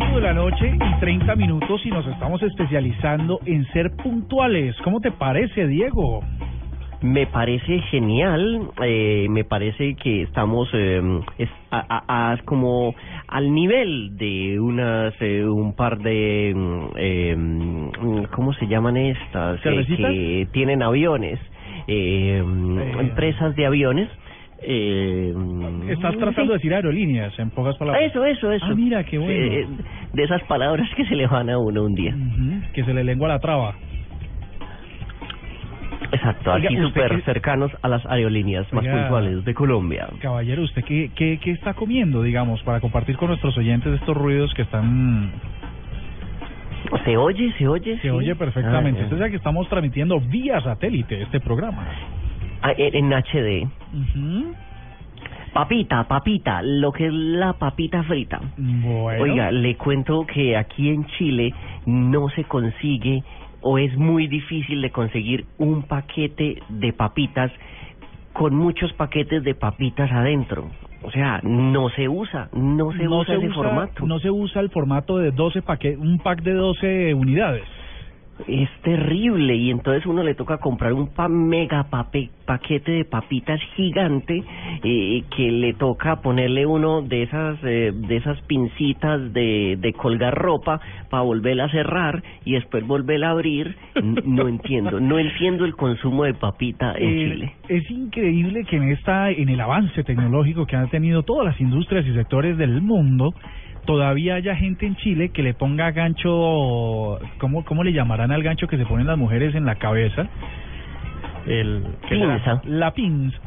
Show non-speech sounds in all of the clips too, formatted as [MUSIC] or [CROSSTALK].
8 de la noche y 30 minutos y nos estamos especializando en ser puntuales. ¿Cómo te parece, Diego? Me parece genial, eh, me parece que estamos eh, es a, a- a- como al nivel de unas eh, un par de eh, mm, ¿cómo se llaman estas? Eh, que tienen aviones, Eh. empresas de aviones. Eh, Estás mm, tratando de decir aerolíneas, en pocas palabras. Eso, eso, eso. Ah, mira, qué bueno. Eh, de esas palabras que se le van a uno un día. Que se le lengua la traba. Exacto, Oiga, aquí ¿usted súper cercanos a las aerolíneas más puntuales de Colombia. Caballero, ¿usted qué, qué, qué está comiendo, digamos, para compartir con nuestros oyentes estos ruidos que están... ¿Se oye? ¿Se oye? Se Sí. oye perfectamente. Ah, Usted sabe que estamos transmitiendo vía satélite este programa. Ah, en en HD. Papita, papita, lo que es la papita frita. Bueno. Oiga, le cuento que aquí en Chile no se consigue o es muy difícil de conseguir un paquete de papitas con muchos paquetes de papitas adentro. O sea, no se usa, no se usa ese formato. No se usa el formato de 12 paquetes, un pack de 12 unidades. Es terrible y entonces uno le toca comprar un pa mega pape- paquete de papitas gigante eh, que le toca ponerle uno de esas eh, de esas pincitas de, de colgar ropa para volverla a cerrar y después volverla a abrir. No entiendo, no entiendo el consumo de papita en Eh, Chile. Es increíble que en esta, en el avance tecnológico que han tenido todas las industrias y sectores del mundo, todavía haya gente en Chile que le ponga gancho, ¿cómo, cómo le llamarán al gancho que se ponen las mujeres en la cabeza? El. Pinza. La pinza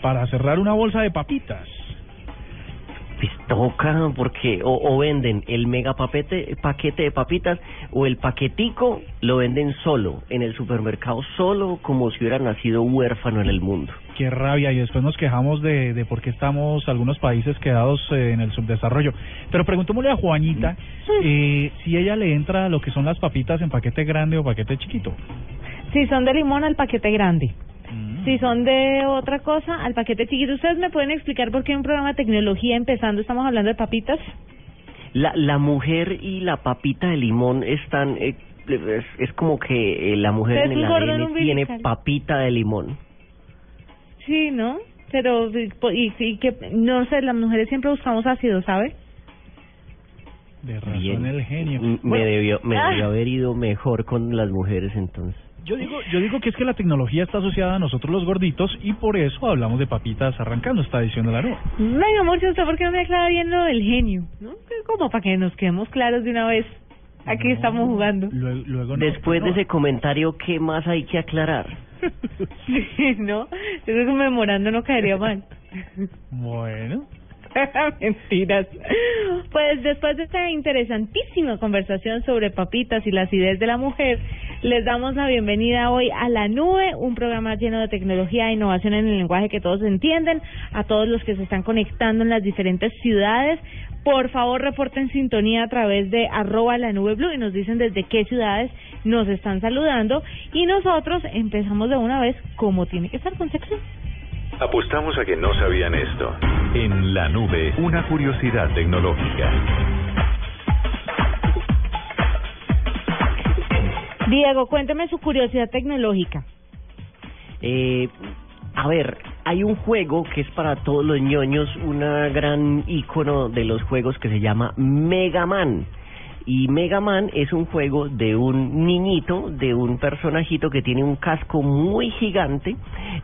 para cerrar una bolsa de papitas. Pues toca porque o, o venden el mega papete, paquete de papitas o el paquetico lo venden solo en el supermercado solo como si hubiera nacido huérfano en el mundo. Qué rabia y después nos quejamos de, de por qué estamos algunos países quedados eh, en el subdesarrollo. Pero preguntémosle a Juanita eh, si ella le entra a lo que son las papitas en paquete grande o paquete chiquito. Si son de limón al paquete grande. Mm. Si son de otra cosa al paquete chiquito. ¿Ustedes me pueden explicar por qué en un programa de tecnología empezando estamos hablando de papitas? La, la mujer y la papita de limón están eh, es, es como que eh, la mujer en el ADN tiene papita de limón. Sí, ¿no? Pero, y, y que, no sé, las mujeres siempre buscamos ácido, ¿sabe? De razón Bien. el genio. Me Bueno, debió me Ah. debió haber ido mejor con las mujeres entonces. yo digo, yo digo que es que la tecnología está asociada a nosotros los gorditos y por eso hablamos de papitas arrancando esta edición de la nube. Venga, amor, ¿usted por qué no me aclara bien lo del genio? ¿No? Como para que nos quedemos claros de una vez. Aquí No, estamos jugando. Luego, luego no- Después de ese comentario, ¿qué más hay que aclarar? [LAUGHS] Sí, ¿no? Yo creo que memorando no caería mal. Bueno, [LAUGHS] Mentiras. Pues después de esta interesantísima conversación sobre papitas y la acidez de la mujer, les damos la bienvenida hoy a La Nube, un programa lleno de tecnología e innovación en el lenguaje que todos entienden, a todos los que se están conectando en las diferentes ciudades. Por favor, reporten sintonía a través de arroba la nube blue y nos dicen desde qué ciudades nos están saludando. Y nosotros empezamos de una vez como tiene que estar con sección. Apostamos a que no sabían esto. En la nube, una curiosidad tecnológica. Diego, cuéntame su curiosidad tecnológica. Eh, a ver, hay un juego que es para todos los ñoños, una gran ícono de los juegos que se llama Mega Man. Y Mega Man es un juego de un niñito, de un personajito que tiene un casco muy gigante,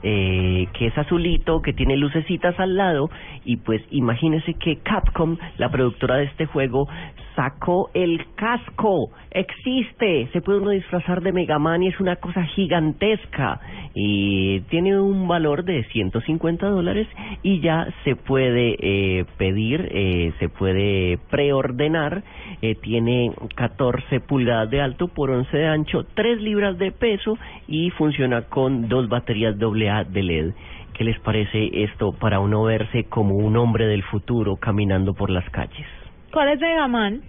eh, que es azulito, que tiene lucecitas al lado, y pues imagínese que Capcom, la productora de este juego, sacó el casco. Existe, se puede uno disfrazar de Megaman y es una cosa gigantesca. Y tiene un valor de 150 dólares y ya se puede eh, pedir, eh, se puede preordenar. Eh, tiene 14 pulgadas de alto por 11 de ancho, 3 libras de peso y funciona con dos baterías AA de LED. ¿Qué les parece esto para uno verse como un hombre del futuro caminando por las calles? ¿Cuál es Megaman?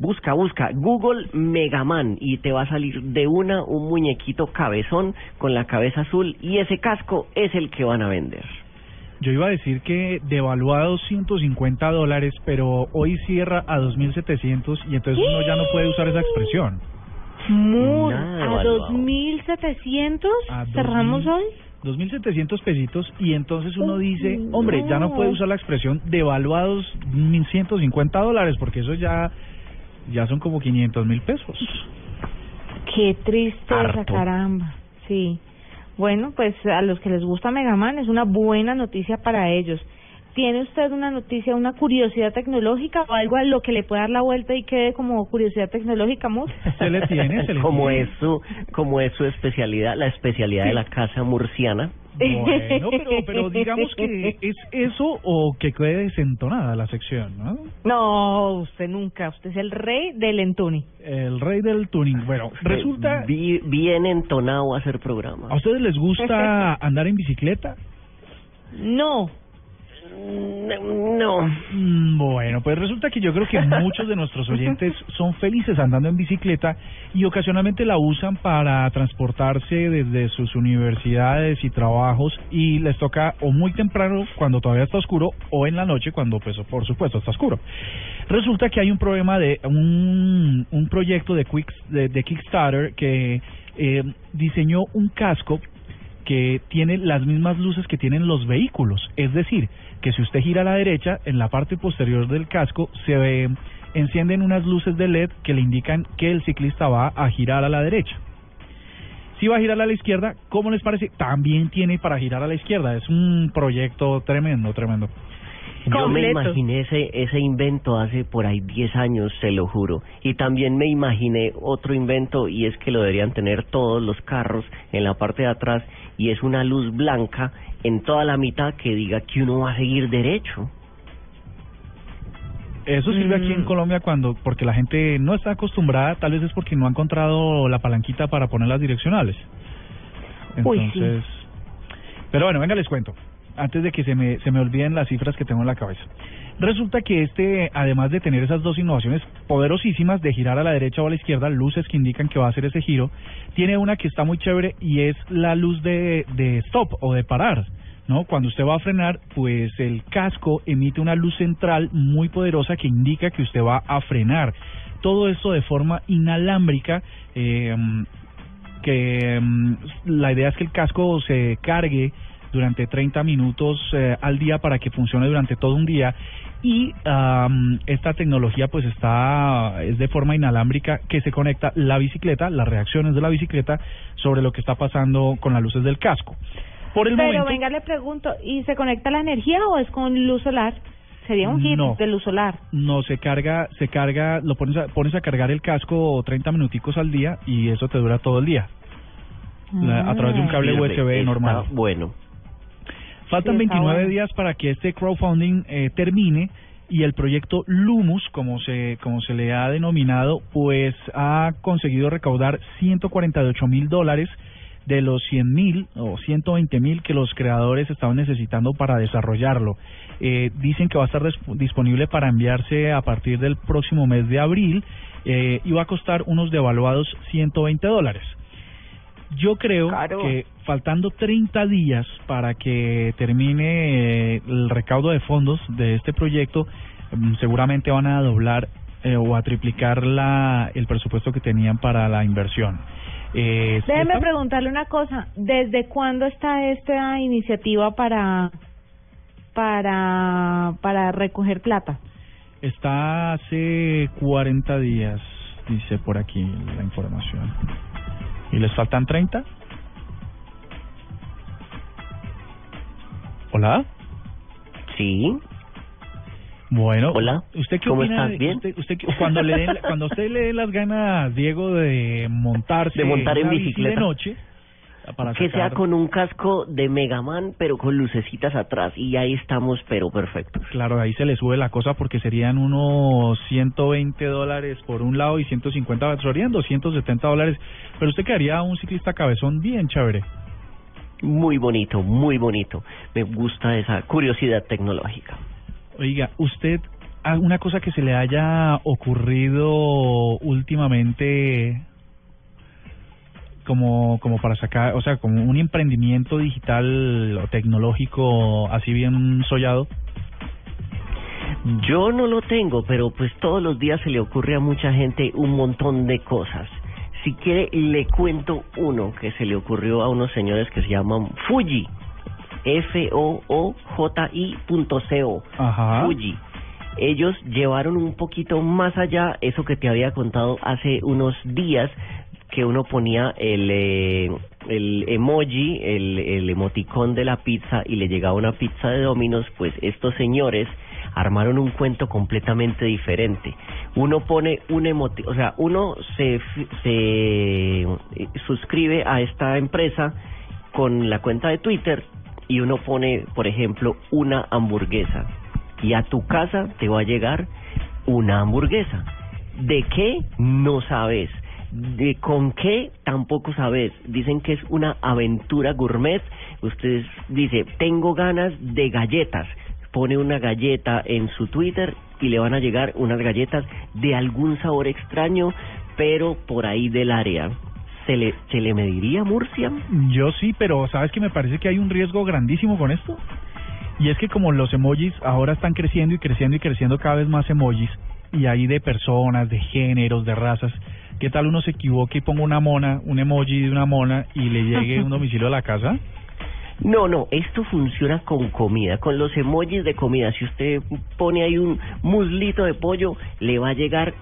Busca, busca Google Megaman y te va a salir de una un muñequito cabezón con la cabeza azul y ese casco es el que van a vender. Yo iba a decir que devaluado 150 dólares, pero hoy cierra a 2.700 y entonces uno ya no puede usar esa expresión. Muy, Nada ¿A devaluado. 2.700? A ¿Cerramos 2000. hoy? 2.700 pesitos y entonces uno dice, hombre, ya no no. puede usar la expresión devaluados 1.150 dólares porque eso ya, ya son como 500 mil pesos. Qué tristeza, Harto. caramba. Sí. Bueno, pues a los que les gusta Megaman es una buena noticia para ellos. ¿Tiene usted una noticia, una curiosidad tecnológica o algo a lo que le pueda dar la vuelta y quede como curiosidad tecnológica, Mur? [LAUGHS] Se le tiene, se le como tiene. es su, como es su especialidad, la especialidad de la casa murciana. Bueno, pero, pero digamos que es eso o que quede desentonada la sección, ¿no? No, usted nunca. Usted es el rey del entuni. El rey del tuning. Bueno, resulta, Vi- bien entonado a hacer programa. ¿a ustedes les gusta [LAUGHS] andar en bicicleta? No. No. Bueno, pues resulta que yo creo que muchos de nuestros [LAUGHS] oyentes son felices andando en bicicleta y ocasionalmente la usan para transportarse desde sus universidades y trabajos y les toca o muy temprano cuando todavía está oscuro o en la noche cuando pues por supuesto está oscuro. Resulta que hay un problema de un, un proyecto de, Quick, de, de Kickstarter que eh, diseñó un casco que tiene las mismas luces que tienen los vehículos. Es decir, que si usted gira a la derecha, en la parte posterior del casco se ve, encienden unas luces de LED que le indican que el ciclista va a girar a la derecha. Si va a girar a la izquierda, ¿cómo les parece? También tiene para girar a la izquierda. Es un proyecto tremendo, tremendo. Yo me imaginé ese, ese invento hace por ahí 10 años, se lo juro. Y también me imaginé otro invento y es que lo deberían tener todos los carros en la parte de atrás y es una luz blanca en toda la mitad que diga que uno va a seguir derecho. Eso sirve aquí en Mm. Colombia cuando, porque la gente no está acostumbrada, tal vez es porque no ha encontrado la palanquita para poner las direccionales. Uy, sí. Entonces, pero bueno, venga, les cuento, antes de que se me, se me olviden las cifras que tengo en la cabeza. Resulta que este, además de tener esas dos innovaciones poderosísimas de girar a la derecha o a la izquierda, luces que indican que va a hacer ese giro, tiene una que está muy chévere y es la luz de, de stop o de parar. ¿no? Cuando usted va a frenar, pues el casco emite una luz central muy poderosa que indica que usted va a frenar. Todo esto de forma inalámbrica, eh, que mm, la idea es que el casco se cargue durante 30 minutos eh, al día para que funcione durante todo un día y am, esta tecnología pues está es de forma inalámbrica que se conecta la bicicleta, las reacciones de la bicicleta sobre lo que está pasando con las luces del casco. Por el Pero momento venga, le pregunto, ¿y se conecta la energía o es con luz solar? Sería un hit No. de luz solar. no se carga, se carga, lo pones a, pones a cargar el casco 30 minuticos al día y eso te dura todo el día. La- a través de un cable USB normal. Bueno. Faltan Sí, está 29 bueno. días para que este crowdfunding eh, termine y el proyecto Lumus, como se como se le ha denominado, pues ha conseguido recaudar 148 mil dólares de los 100 mil o 120 mil que los creadores estaban necesitando para desarrollarlo. Eh, dicen que va a estar disponible para enviarse a partir del próximo mes de abril eh, y va a costar unos devaluados 120 dólares. Yo creo que faltando 30 días para que termine eh, el recaudo de fondos de este proyecto, mm, seguramente van a doblar eh, o a triplicar la, el presupuesto que tenían para la inversión. Eh, Déjeme preguntarle una cosa. ¿Desde cuándo está esta iniciativa para para para recoger plata? Está hace 40 días, dice por aquí la información. ¿Y les faltan 30? ¿Hola? Sí. Bueno, Hola, ¿usted qué ¿cómo opina estás? de- ¿Bien? Usted, usted cuando le den, cuando usted le dé las ganas, Diego, de montarse De montar en bici bicicleta. de noche para que sea con un casco de Megaman, pero con lucecitas atrás, y ahí estamos, pero perfectos. Claro, ahí se le sube la cosa porque serían unos 120 dólares por un lado y 150, serían 270 dólares. Pero usted quedaría un ciclista cabezón bien chévere. Muy bonito, muy bonito. Me gusta esa curiosidad tecnológica. Oiga, usted, ¿alguna cosa que se le haya ocurrido últimamente como, como para sacar, o sea, como un emprendimiento digital o tecnológico así bien sollado? Yo no lo tengo, pero pues todos los días se le ocurre a mucha gente un montón de cosas. Si quiere, le cuento uno que se le ocurrió a unos señores que se llaman Fuji. F-O-O-J-I punto C-O. Ajá. Fuji. Ellos llevaron un poquito más allá eso que te había contado hace unos días, que uno ponía el, eh, el emoji, el, el emoticón de la pizza y le llegaba una pizza de Domino's, pues estos señores armaron un cuento completamente diferente. Uno pone un emoti, o sea, uno se, se eh, suscribe a esta empresa con la cuenta de Twitter y uno pone, por ejemplo, una hamburguesa y a tu casa te va a llegar una hamburguesa. ¿De qué? No sabes. ¿De con qué? Tampoco sabes. Dicen que es una aventura gourmet. Ustedes dice, tengo ganas de galletas. Pone una galleta en su Twitter y le van a llegar unas galletas de algún sabor extraño, pero por ahí del área. ¿Se le, se le mediría Murcia? Yo sí, pero ¿sabes que me parece que hay un riesgo grandísimo con esto? Y es que como los emojis ahora están creciendo y creciendo y creciendo cada vez más emojis, y hay de personas, de géneros, de razas, ¿qué tal uno se equivoque y ponga una mona, un emoji de una mona y le llegue un [LAUGHS] domicilio a la casa? No, no, esto funciona con comida, con los emojis de comida. Si usted pone ahí un muslito de pollo, le va a llegar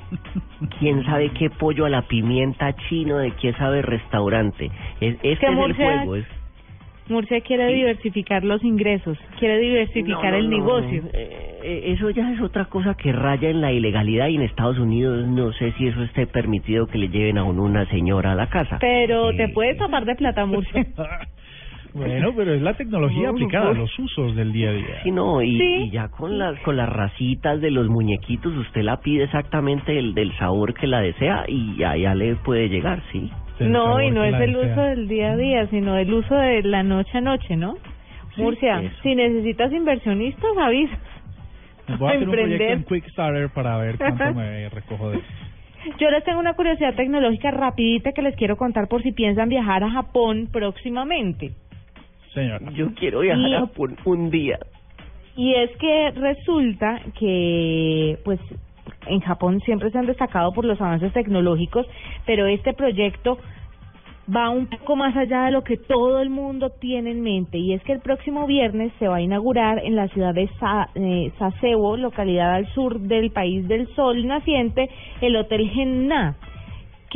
quién sabe qué pollo a la pimienta chino de quién sabe restaurante. Es, este ¿Qué es el juego. Es, Murcia quiere Sí. diversificar los ingresos, quiere diversificar No, no, el no, negocio. eh, eh, eso ya es otra cosa que raya en la ilegalidad y en Estados Unidos no sé si eso esté permitido que le lleven a uno una señora a la casa. Pero Eh, te puedes tapar de plata, Murcia. [LAUGHS] bueno, pero es la tecnología No, aplicada a no. los usos del día a día. Sí, no, y, Sí. y ya con las con las racitas de los muñequitos, usted la pide exactamente el del sabor que la desea y ya, ya le puede llegar, sí. No, sabor y no es el uso del día a día, sino el uso de la noche a noche, ¿no? Murcia, eso. si necesitas inversionistas, avisa. Voy a [LAUGHS] hacer un proyecto en Quickstarter para ver [LAUGHS] cuánto me recojo de eso. Yo les tengo una curiosidad tecnológica rapidita que les quiero contar por si piensan viajar a Japón próximamente. Señora. Yo quiero viajar Y- a Japón un día. Y es que resulta que, pues, en Japón siempre se han destacado por los avances tecnológicos, pero este proyecto va un poco más allá de lo que todo el mundo tiene en mente. Y es que el próximo viernes se va a inaugurar en la ciudad de Sa eh, Sasebo, localidad al sur del país del sol naciente, el Hotel Genna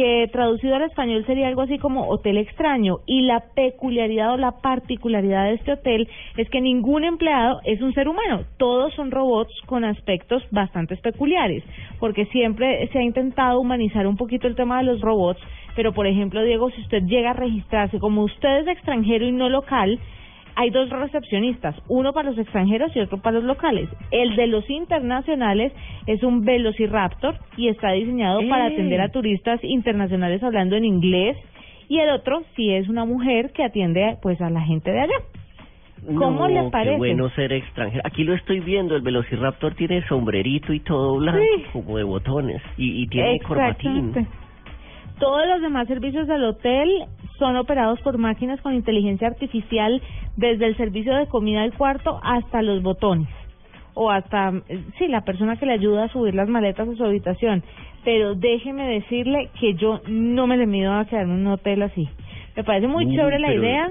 que traducido al español sería algo así como hotel extraño y la peculiaridad o la particularidad de este hotel es que ningún empleado es un ser humano, todos son robots con aspectos bastante peculiares, porque siempre se ha intentado humanizar un poquito el tema de los robots, pero por ejemplo Diego, si usted llega a registrarse como usted es extranjero y no local, hay dos recepcionistas, uno para los extranjeros y otro para los locales. El de los internacionales es un Velociraptor y está diseñado para ¡Eh! atender a turistas internacionales hablando en inglés y el otro sí es una mujer que atiende pues a la gente de allá. ¿Cómo no, le parece? Qué bueno ser extranjero. Aquí lo estoy viendo, el Velociraptor tiene sombrerito y todo blanco, Sí. como de botones, y, y tiene corbatín. Todos los demás servicios del hotel son operados por máquinas con inteligencia artificial desde el servicio de comida al cuarto hasta los botones o hasta, sí, la persona que le ayuda a subir las maletas a su habitación. Pero déjeme decirle que yo no me le mido a quedarme en un hotel así. Me parece muy Mm, chévere la idea,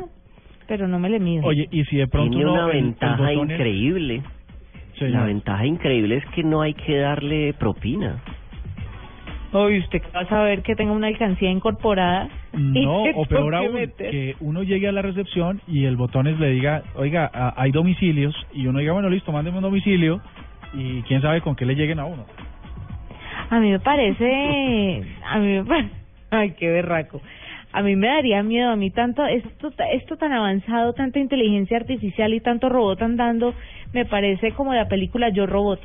pero no me le mido. Oye, y si de pronto Tiene una ventaja increíble. La ventaja increíble es que no hay que darle propina. Oye, usted va a saber que tenga una alcancía incorporada. [LAUGHS] y No, o peor aún, meter. que uno llegue a la recepción y el botones le diga, oiga, a- hay domicilios, y uno diga, bueno, listo, mándeme un domicilio, y quién sabe con qué le lleguen a uno. A mí me parece, [LAUGHS] a mí me parece, ay, qué berraco. A mí me daría miedo, a mí tanto, esto, esto tan avanzado, tanta inteligencia artificial y tanto robot andando, me parece como la película Yo Robot.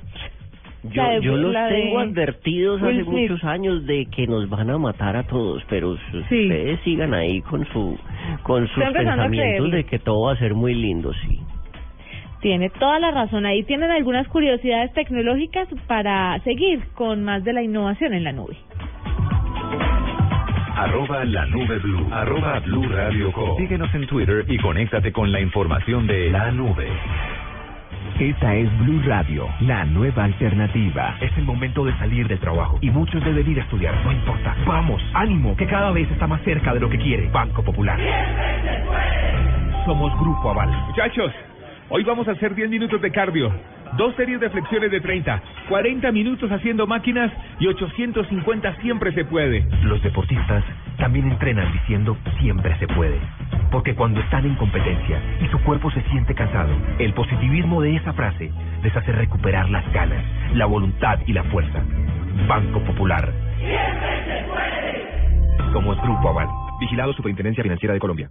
Yo, La de- yo los la de tengo advertidos Will hace Smith. muchos años de que nos van a matar a todos, pero Sí. ustedes sigan ahí con su con sus pensamientos de que todo va a ser muy lindo, sí. Tiene toda la razón. Ahí tienen algunas curiosidades tecnológicas para seguir con más de la innovación en la nube. Arroba la nube blue. Arroba blue radio com. Síguenos en Twitter y conéctate con la información de la nube. Esta es Blue Radio, la nueva alternativa. Es el momento de salir del trabajo y muchos deben ir a estudiar. No importa. Vamos, ánimo, que cada vez está más cerca de lo que quiere. Banco Popular. Somos Grupo Aval. Muchachos, hoy vamos a hacer 10 minutos de cardio, dos series de flexiones de 30, 40 minutos haciendo máquinas y 850 siempre se puede. Los deportistas también entrenan diciendo siempre se puede. Porque cuando están en competencia y su cuerpo se siente cansado, el positivismo de esa frase les hace recuperar las ganas, la voluntad y la fuerza. Banco Popular. Somos Grupo Aval. Vigilado Superintendencia Financiera de Colombia.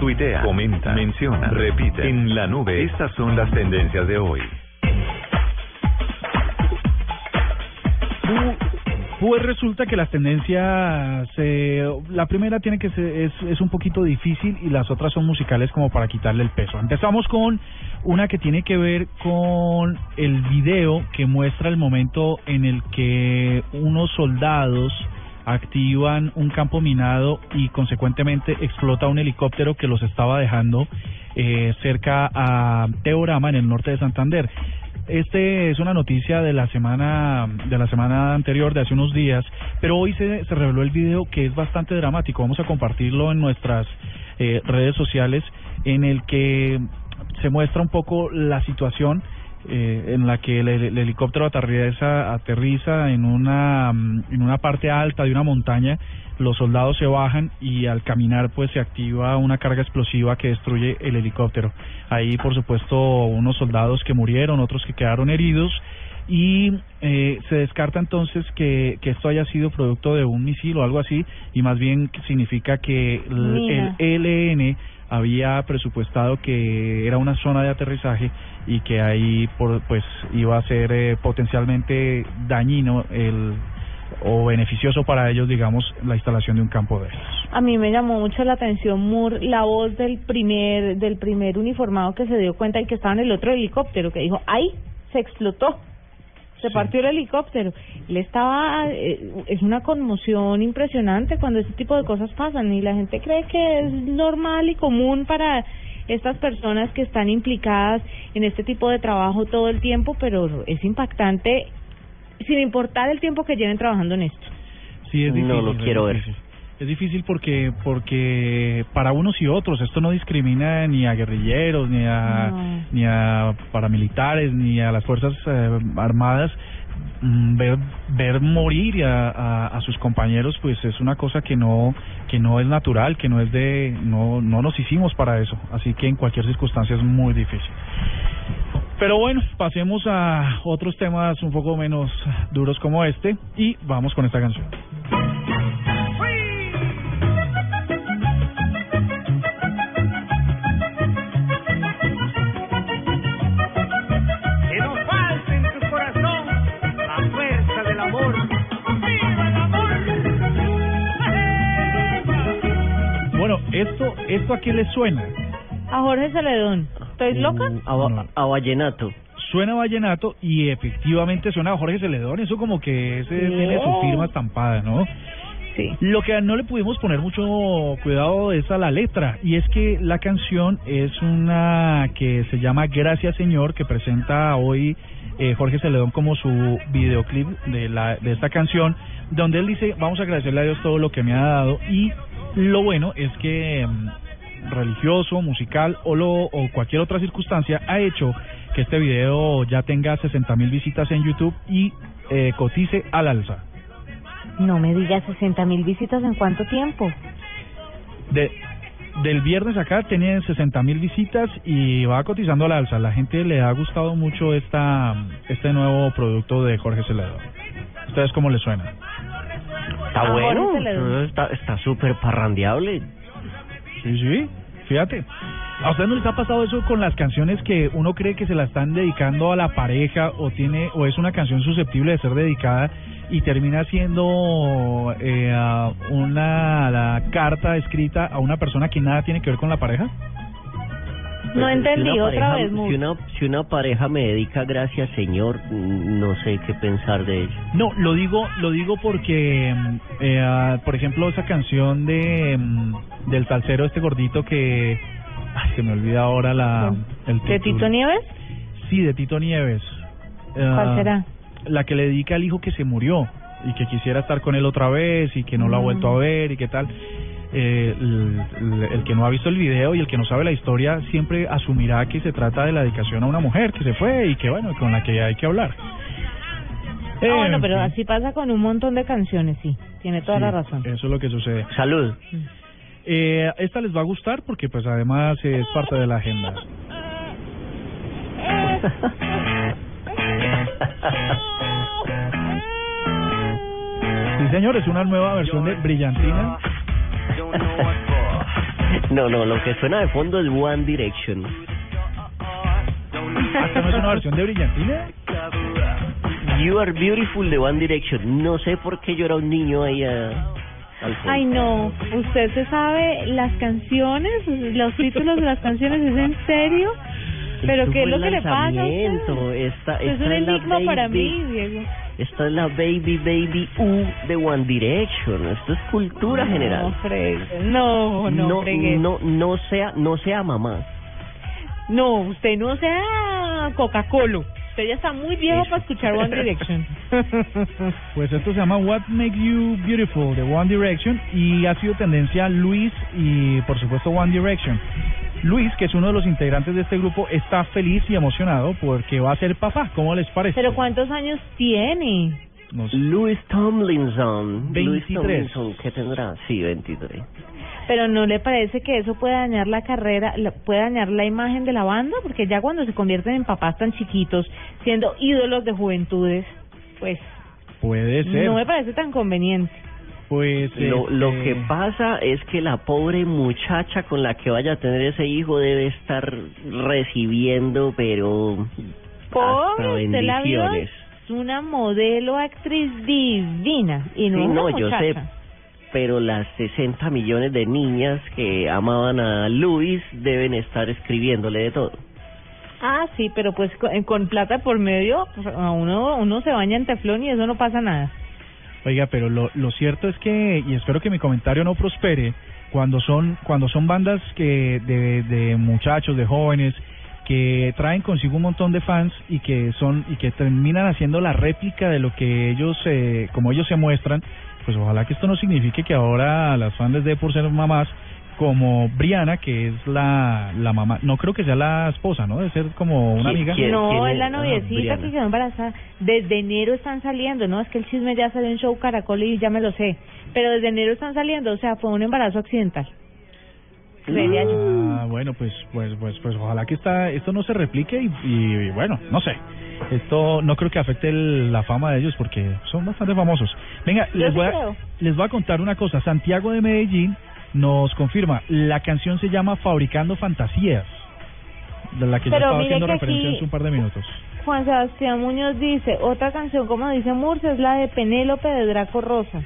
Tuitea, comenta, menciona, repite. En la nube, estas son las tendencias de hoy. Pu- Pues resulta que las tendencias, eh, la primera tiene que ser, es, es un poquito difícil y las otras son musicales como para quitarle el peso. Empezamos con una que tiene que ver con el video que muestra el momento en el que unos soldados activan un campo minado y consecuentemente explota un helicóptero que los estaba dejando eh, cerca a Teorama en el norte de Santander. Este es una noticia de la semana de la semana anterior, de hace unos días, pero hoy se, se reveló el video que es bastante dramático. Vamos a compartirlo en nuestras eh, redes sociales, en el que se muestra un poco la situación eh, en la que el, el helicóptero aterriza, aterriza en una mm, en una parte alta de una montaña. Los soldados se bajan y al caminar pues se activa una carga explosiva que destruye el helicóptero. Ahí por supuesto unos soldados que murieron, otros que quedaron heridos y eh, se descarta entonces que, que esto haya sido producto de un misil o algo así y más bien significa que el, el ELN había presupuestado que era una zona de aterrizaje y que ahí por, pues iba a ser eh, potencialmente dañino el o beneficioso para ellos digamos la instalación de un campo de esos. A mí me llamó mucho la atención Moore, la voz del primer del primer uniformado que se dio cuenta y que estaba en el otro helicóptero, que dijo, ¡ay! Se explotó, se Sí. partió el helicóptero. Él estaba, eh, es una conmoción impresionante cuando ese tipo de cosas pasan y la gente cree que es normal y común para estas personas que están implicadas en este tipo de trabajo todo el tiempo, pero es impactante sin importar el tiempo que lleven trabajando en esto. Sí, es No difícil. lo es quiero ver. difícil. Es difícil porque porque para unos y otros esto no discrimina ni a guerrilleros ni a No. ni a paramilitares ni a las fuerzas eh, armadas Mm, ver ver morir a, a, a sus compañeros pues es una cosa que no que no es natural que no es de no no nos hicimos para eso así que en cualquier circunstancia es muy difícil pero bueno, pasemos a otros temas un poco menos duros como este y vamos con esta canción. Esto a qué le suena? A Jorge Celedón, ¿estoy loca? Mm, A, va- a vallenato. Suena vallenato y efectivamente suena a Jorge Celedón, eso como que ese Sí. tiene su firma estampada, ¿no? Sí. Lo que no le pudimos poner mucho cuidado es a la letra, y es que la canción es una que se llama Gracias Señor, que presenta hoy eh, Jorge Celedón como su videoclip de, la, de esta canción, donde él dice, vamos a agradecerle a Dios todo lo que me ha dado y lo bueno es que mm, religioso, musical o, lo, o cualquier otra circunstancia ha hecho que este video ya tenga 60 mil visitas en YouTube y eh, cotice al alza. No me digas 60 mil visitas en cuánto tiempo. De, del viernes acá tiene 60 mil visitas y va cotizando al alza. La gente le ha gustado mucho esta este nuevo producto de Jorge Celedón. ¿Ustedes cómo les suena? Está Ah, bueno, está súper parrandeable. Sí, sí, fíjate. ¿A usted no les ha pasado eso con las canciones que uno cree que se la están dedicando a la pareja o tiene o es una canción susceptible de ser dedicada y termina siendo eh, una carta escrita a una persona que nada tiene que ver con la pareja? No entendí, si otra pareja- vez. Si una, si una pareja me dedica gracias Señor, no sé qué pensar de ello. No, lo digo, lo digo porque, mm, eh, ah, por ejemplo, esa canción de mm, del salsero este gordito que, ay, se me olvida ahora la el ¿De. Tito Nieves? Sí, de Tito Nieves. Ah, ¿Cuál será? La que le dedica al hijo que se murió y que quisiera estar con él otra vez y que no lo ha Mm. vuelto a ver y qué tal. Eh, el, el- que no ha visto el video y el que no sabe la historia siempre asumirá que se trata de la dedicación a una mujer que se fue y que bueno, con la que hay que hablar. Ah, Eh, bueno, pero así pasa con un montón de canciones, sí. Tiene toda Sí, la razón. Eso es lo que sucede. Salud. Eh, esta les va a gustar porque pues además es parte de la agenda. Sí, señor, es una nueva versión de Brillantina. [LAUGHS] No, no, lo que suena de fondo es One Direction. ¿Esta no es una versión de Brillantina? You Are Beautiful de One Direction. No sé por qué yo era un niño ahí a- al fondo. Ay, no. ¿Usted se sabe las canciones, los títulos de las canciones? ¿Es en serio? ¿Pero qué es lo que le pasa a usted? lanzamiento. Esta, Es esta un es la enigma para mí, Diego. Esta es la Baby Baby U de One Direction. Esto es cultura No, general. No, no, no, no, no sea, no sea mamá. No, usted no sea Coca-Cola. Usted ya está muy viejo para escuchar One Direction. [LAUGHS] Pues esto se llama What Makes You Beautiful de One Direction y ha sido tendencia Luis y por supuesto One Direction. Luis, que es uno de los integrantes de este grupo, está feliz y emocionado porque va a ser papá. ¿Cómo les parece? ¿Pero cuántos años tiene? No sé. Louis Tomlinson. Louis 23. Tomlinson, ¿qué tendrá? Sí, 23. Pero ¿no le parece que eso puede dañar la carrera, la- puede dañar la imagen de la banda? Porque ya cuando se convierten en papás tan chiquitos, siendo ídolos de juventudes, pues Puede ser. no me parece tan conveniente. Pues Lo, lo este, que pasa es que la pobre muchacha con la que vaya a tener ese hijo debe estar recibiendo, pero Pobre, bendiciones. es una modelo actriz divina y no Sí, una no, yo sé, pero las 60 millones de niñas que amaban a Luis deben estar escribiéndole de todo. Ah, sí, pero pues con, con plata por medio, pues, a uno uno se baña en teflón y eso no pasa nada. Oiga, pero lo, lo cierto es que, y espero que mi comentario no prospere, cuando son, cuando son bandas que de, de muchachos, de jóvenes, que traen consigo un montón de fans y que son y que terminan haciendo la réplica de lo que ellos, eh, como ellos se muestran, pues ojalá que esto no signifique que ahora las fans les dé por ser mamás como Briana, que es la, la mamá, no creo que sea la esposa, ¿no? Debe ser como una ¿Quién- amiga. quién- no, es? es la Ah, noviecita que quedó embarazada. Desde enero están saliendo, ¿no? Es que el chisme ya salió en Show Caracol y ya me lo sé. Pero desde enero están saliendo, o sea, fue un embarazo accidental. Ah, bueno, pues, pues, pues, pues, ojalá que esta, esto no se replique y, y, bueno, no sé. Esto no creo que afecte el- la fama de ellos porque son bastante famosos. Venga, Yo les sí voy, a, creo. les voy a contar una cosa. Santiago de Medellín nos confirma, la canción se llama Fabricando Fantasías, de la que yo Pero estaba mire haciendo referencia aquí- hace un par de minutos. Juan Sebastián Muñoz dice, otra canción como dice Murcia es la de Penélope de Draco Rosa,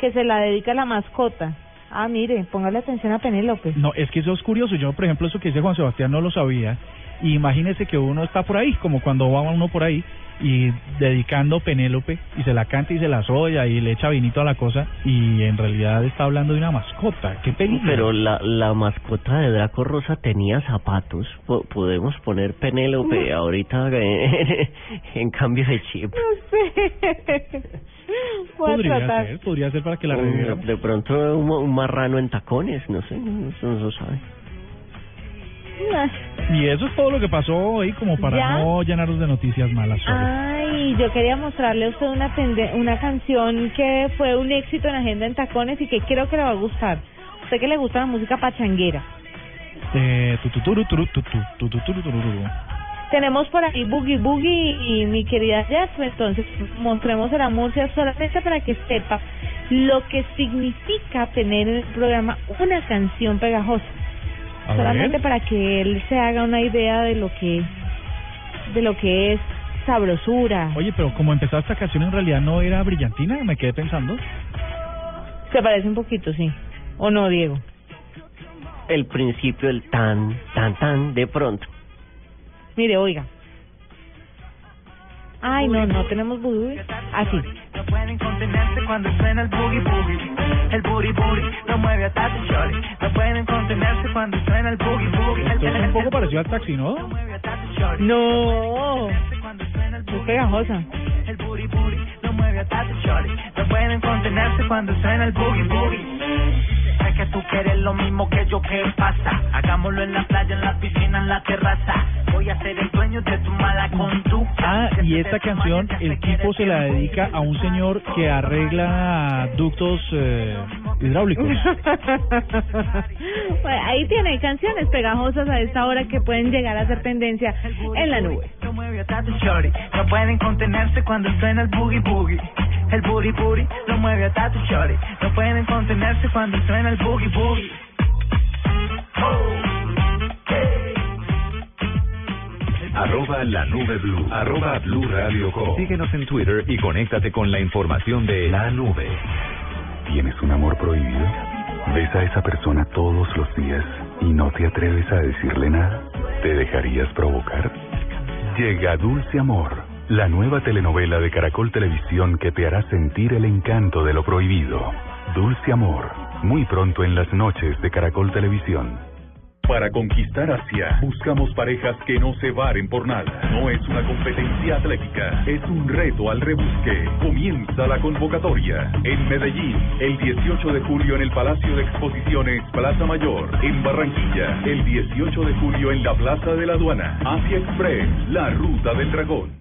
que se la dedica a la mascota. Ah, mire, póngale atención a Penélope. No, es que eso es curioso. Yo, por ejemplo, eso que dice Juan Sebastián no lo sabía. Y imagínese que uno está por ahí, como cuando va uno por ahí y dedicando Penélope y se la canta y se la soya y le echa vinito a la cosa y en realidad está hablando de una mascota. ¿Qué peligro? Pero la, la mascota de Draco Rosa tenía zapatos. Po- podemos poner Penélope ahorita en, [LAUGHS] en cambio de chip. Voy a Podría tratar. ser, podría ser para que la Un- reviviéramos. de pronto un, un marrano en tacones, no sé, no, no se sabe. Y eso es todo lo que pasó hoy, como para ¿Ya? no llenarnos de noticias malas. Ay, yo quería mostrarle a usted una tende- una canción que fue un éxito en Agenda en Tacones y que creo que le va a gustar. Usted que le gusta la música pachanguera. Eh, tututuru, tututuru. Tenemos por ahí Boogie Boogie y mi querida Jeff, entonces mostremos la Murcia solamente para que sepa lo que significa tener en el programa una canción pegajosa. A solamente ver. para que él se haga una idea de lo que de lo que es sabrosura. Oye, pero como empezó esta canción en realidad no era brillantina, me quedé pensando. Se parece un poquito, sí. ¿O no, Diego? El principio, el tan, tan, tan, de pronto. Mire, oiga. Ay, no, no tenemos vudú. Así. No pueden contenerse cuando suena el boogie boogie. El booty booty lo mueve a Tati Chori. No pueden contenerse cuando suena el boogie boogie. El Esto es un poco parecido al taxi, ¿no? No. Es pegajosa. El booty booty lo mueve a Tati Chori. No pueden contenerse cuando suena el boogie boogie. Sé que tú quieres lo mismo que yo, ¿qué pasa? Hagámoslo en la playa, en la piscina, en la terraza. Voy a ser el dueño de tu mala conducta. Ah, y esta canción, el tipo se la dedica a un señor que arregla ductos eh, hidráulicos. [LAUGHS] Bueno, ahí tiene canciones pegajosas a esta hora que pueden llegar a ser tendencia en la nube. No pueden contenerse cuando suena el boogie boogie. El booty booty lo mueve a Tati Chori. No pueden contenerse cuando suena el boogie boogie. Arroba la nube blue. Arroba blue radio com. Síguenos en Twitter y conéctate con la información de la nube. ¿Tienes un amor prohibido? ¿Ves a esa persona todos los días y no te atreves a decirle nada? ¿Te dejarías provocar? Llega Dulce Amor, la nueva telenovela de Caracol Televisión que te hará sentir el encanto de lo prohibido. Dulce Amor, muy pronto en las noches de Caracol Televisión. Para conquistar Asia, buscamos parejas que no se varen por nada. No es una competencia atlética, es un reto al rebusque. Comienza la convocatoria. En Medellín, el 18 de julio en el Palacio de Exposiciones Plaza Mayor. En Barranquilla, el 18 de julio en la Plaza de la Aduana. Asia Express, la ruta del dragón.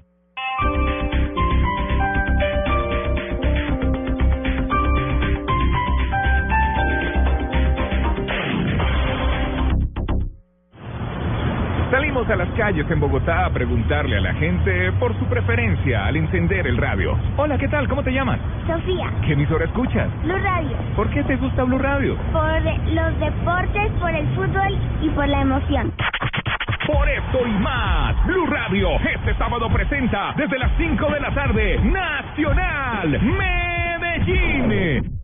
Salimos a las calles en Bogotá a preguntarle a la gente por su preferencia al encender el radio. Hola, ¿qué tal? ¿Cómo te llamas? Sofía, ¿Qué emisora escuchas? Blue Radio. ¿Por qué te gusta Blue Radio? Por los deportes, por el fútbol y por la emoción. Por esto y más, Blue Radio este sábado presenta desde las 5 de la tarde Nacional Medellín.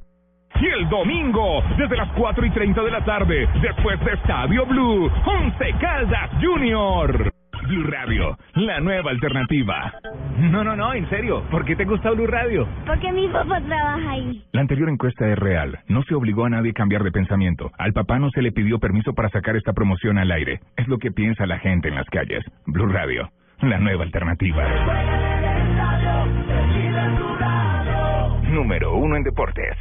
Y el domingo, desde las 4 y 30 de la tarde, después de Estadio Blue, Once Caldas Junior. Blue Radio, la nueva alternativa. No, no, no, en serio, ¿por qué te gusta Blue Radio? Porque mi papá trabaja ahí. La anterior encuesta es real. No se obligó a nadie a cambiar de pensamiento. Al papá no se le pidió permiso para sacar esta promoción al aire. Es lo que piensa la gente en las calles. Blue Radio, la nueva alternativa. Número uno en deportes.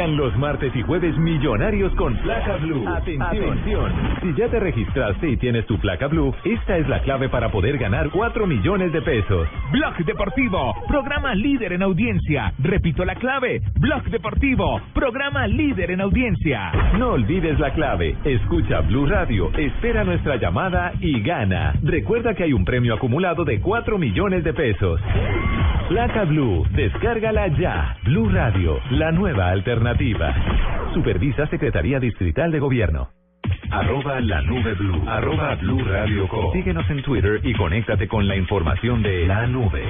Llegan los martes y jueves millonarios con placa blue. Atención. Si ya te registraste y tienes tu placa blue, esta es la clave para poder ganar 4 millones de pesos. Blog Deportivo, programa líder en audiencia. Repito la clave. Blog Deportivo, programa líder en audiencia. No olvides la clave. Escucha Blue Radio, espera nuestra llamada y gana. Recuerda que hay un premio acumulado de 4 millones de pesos. Placa Blue, descárgala ya. Blue Radio, la nueva alternativa. Supervisa Secretaría Distrital de Gobierno. Arroba la nube blue. Arroba blue radio com. Síguenos en Twitter y conéctate con la información de la nube.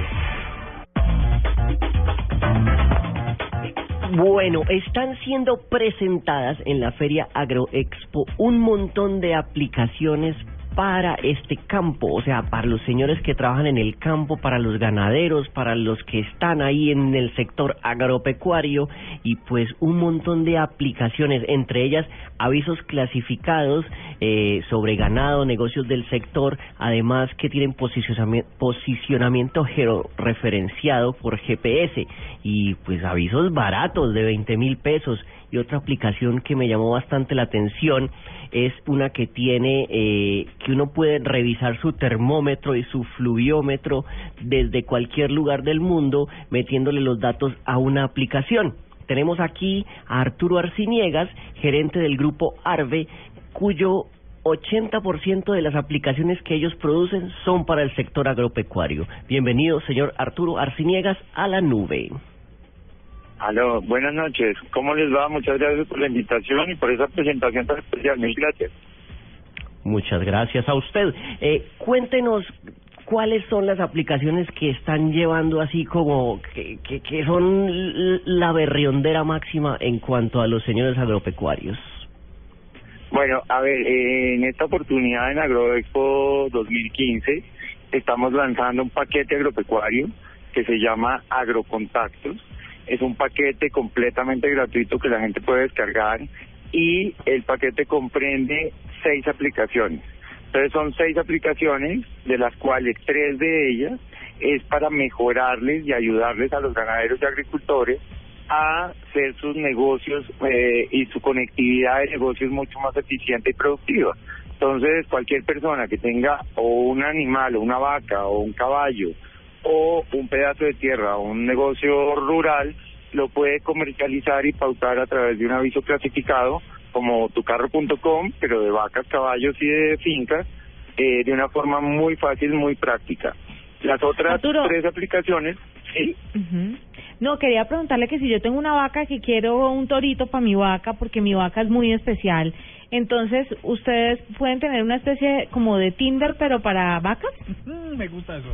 Bueno, están siendo presentadas en la Feria Agroexpo un montón de aplicaciones para este campo, o sea, para los señores que trabajan en el campo, para los ganaderos, para los que están ahí en el sector agropecuario y pues un montón de aplicaciones, entre ellas avisos clasificados eh, sobre ganado, negocios del sector, además que tienen posicionamiento, posicionamiento georreferenciado por GPS y pues avisos baratos de 20 mil pesos y otra aplicación que me llamó bastante la atención es una que tiene eh, que uno puede revisar su termómetro y su fluviómetro desde cualquier lugar del mundo metiéndole los datos a una aplicación. Tenemos aquí a Arturo Arciniegas, gerente del grupo Arve, cuyo 80% de las aplicaciones que ellos producen son para el sector agropecuario. Bienvenido, señor Arturo Arciniegas, a la nube. Aló, buenas noches. ¿Cómo les va? Muchas gracias por la invitación y por esa presentación tan especial. Mil gracias. Muchas gracias a usted. Eh, cuéntenos cuáles son las aplicaciones que están llevando así como que, que, que son la berriondera máxima en cuanto a los señores agropecuarios. Bueno, a ver, eh, en esta oportunidad en AgroExpo 2015 estamos lanzando un paquete agropecuario que se llama Agrocontactos es un paquete completamente gratuito que la gente puede descargar y el paquete comprende seis aplicaciones. Entonces son seis aplicaciones, de las cuales tres de ellas es para mejorarles y ayudarles a los ganaderos y agricultores a hacer sus negocios eh, y su conectividad de negocios mucho más eficiente y productiva. Entonces, cualquier persona que tenga o un animal, o una vaca, o un caballo, o un pedazo de tierra o un negocio rural lo puede comercializar y pautar a través de un aviso clasificado como tucarro.com, pero de vacas, caballos y de fincas, eh, de una forma muy fácil, muy práctica. Las otras tres aplicaciones, sí. No, quería preguntarle que si yo tengo una vaca que quiero un torito para mi vaca, porque mi vaca es muy especial, entonces, ¿ustedes pueden tener una especie como de Tinder, pero para vacas? Mm, me gusta eso.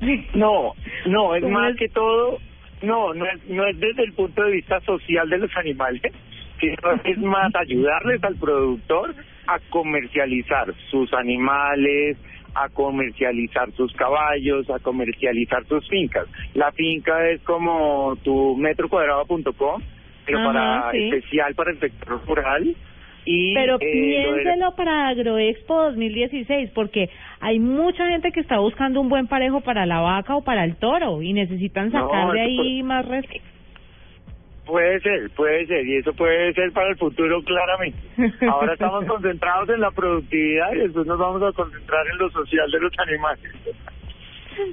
[LAUGHS] No, no, es más que todo, no, no es, no es desde el punto de vista social de los animales, sino es más ayudarles al productor a comercializar sus animales, a comercializar sus caballos, a comercializar sus fincas. La finca es como tu metrocuadrado.com, pero para especial para el sector rural pero eh, piénselo para Agroexpo 2016, porque hay mucha gente que está buscando un buen parejo para la vaca o para el toro y necesitan sacar de ahí más res... Puede ser, puede ser, y eso puede ser para el futuro claramente. Ahora estamos [LAUGHS] concentrados en la productividad y después nos vamos a concentrar en lo social de los animales.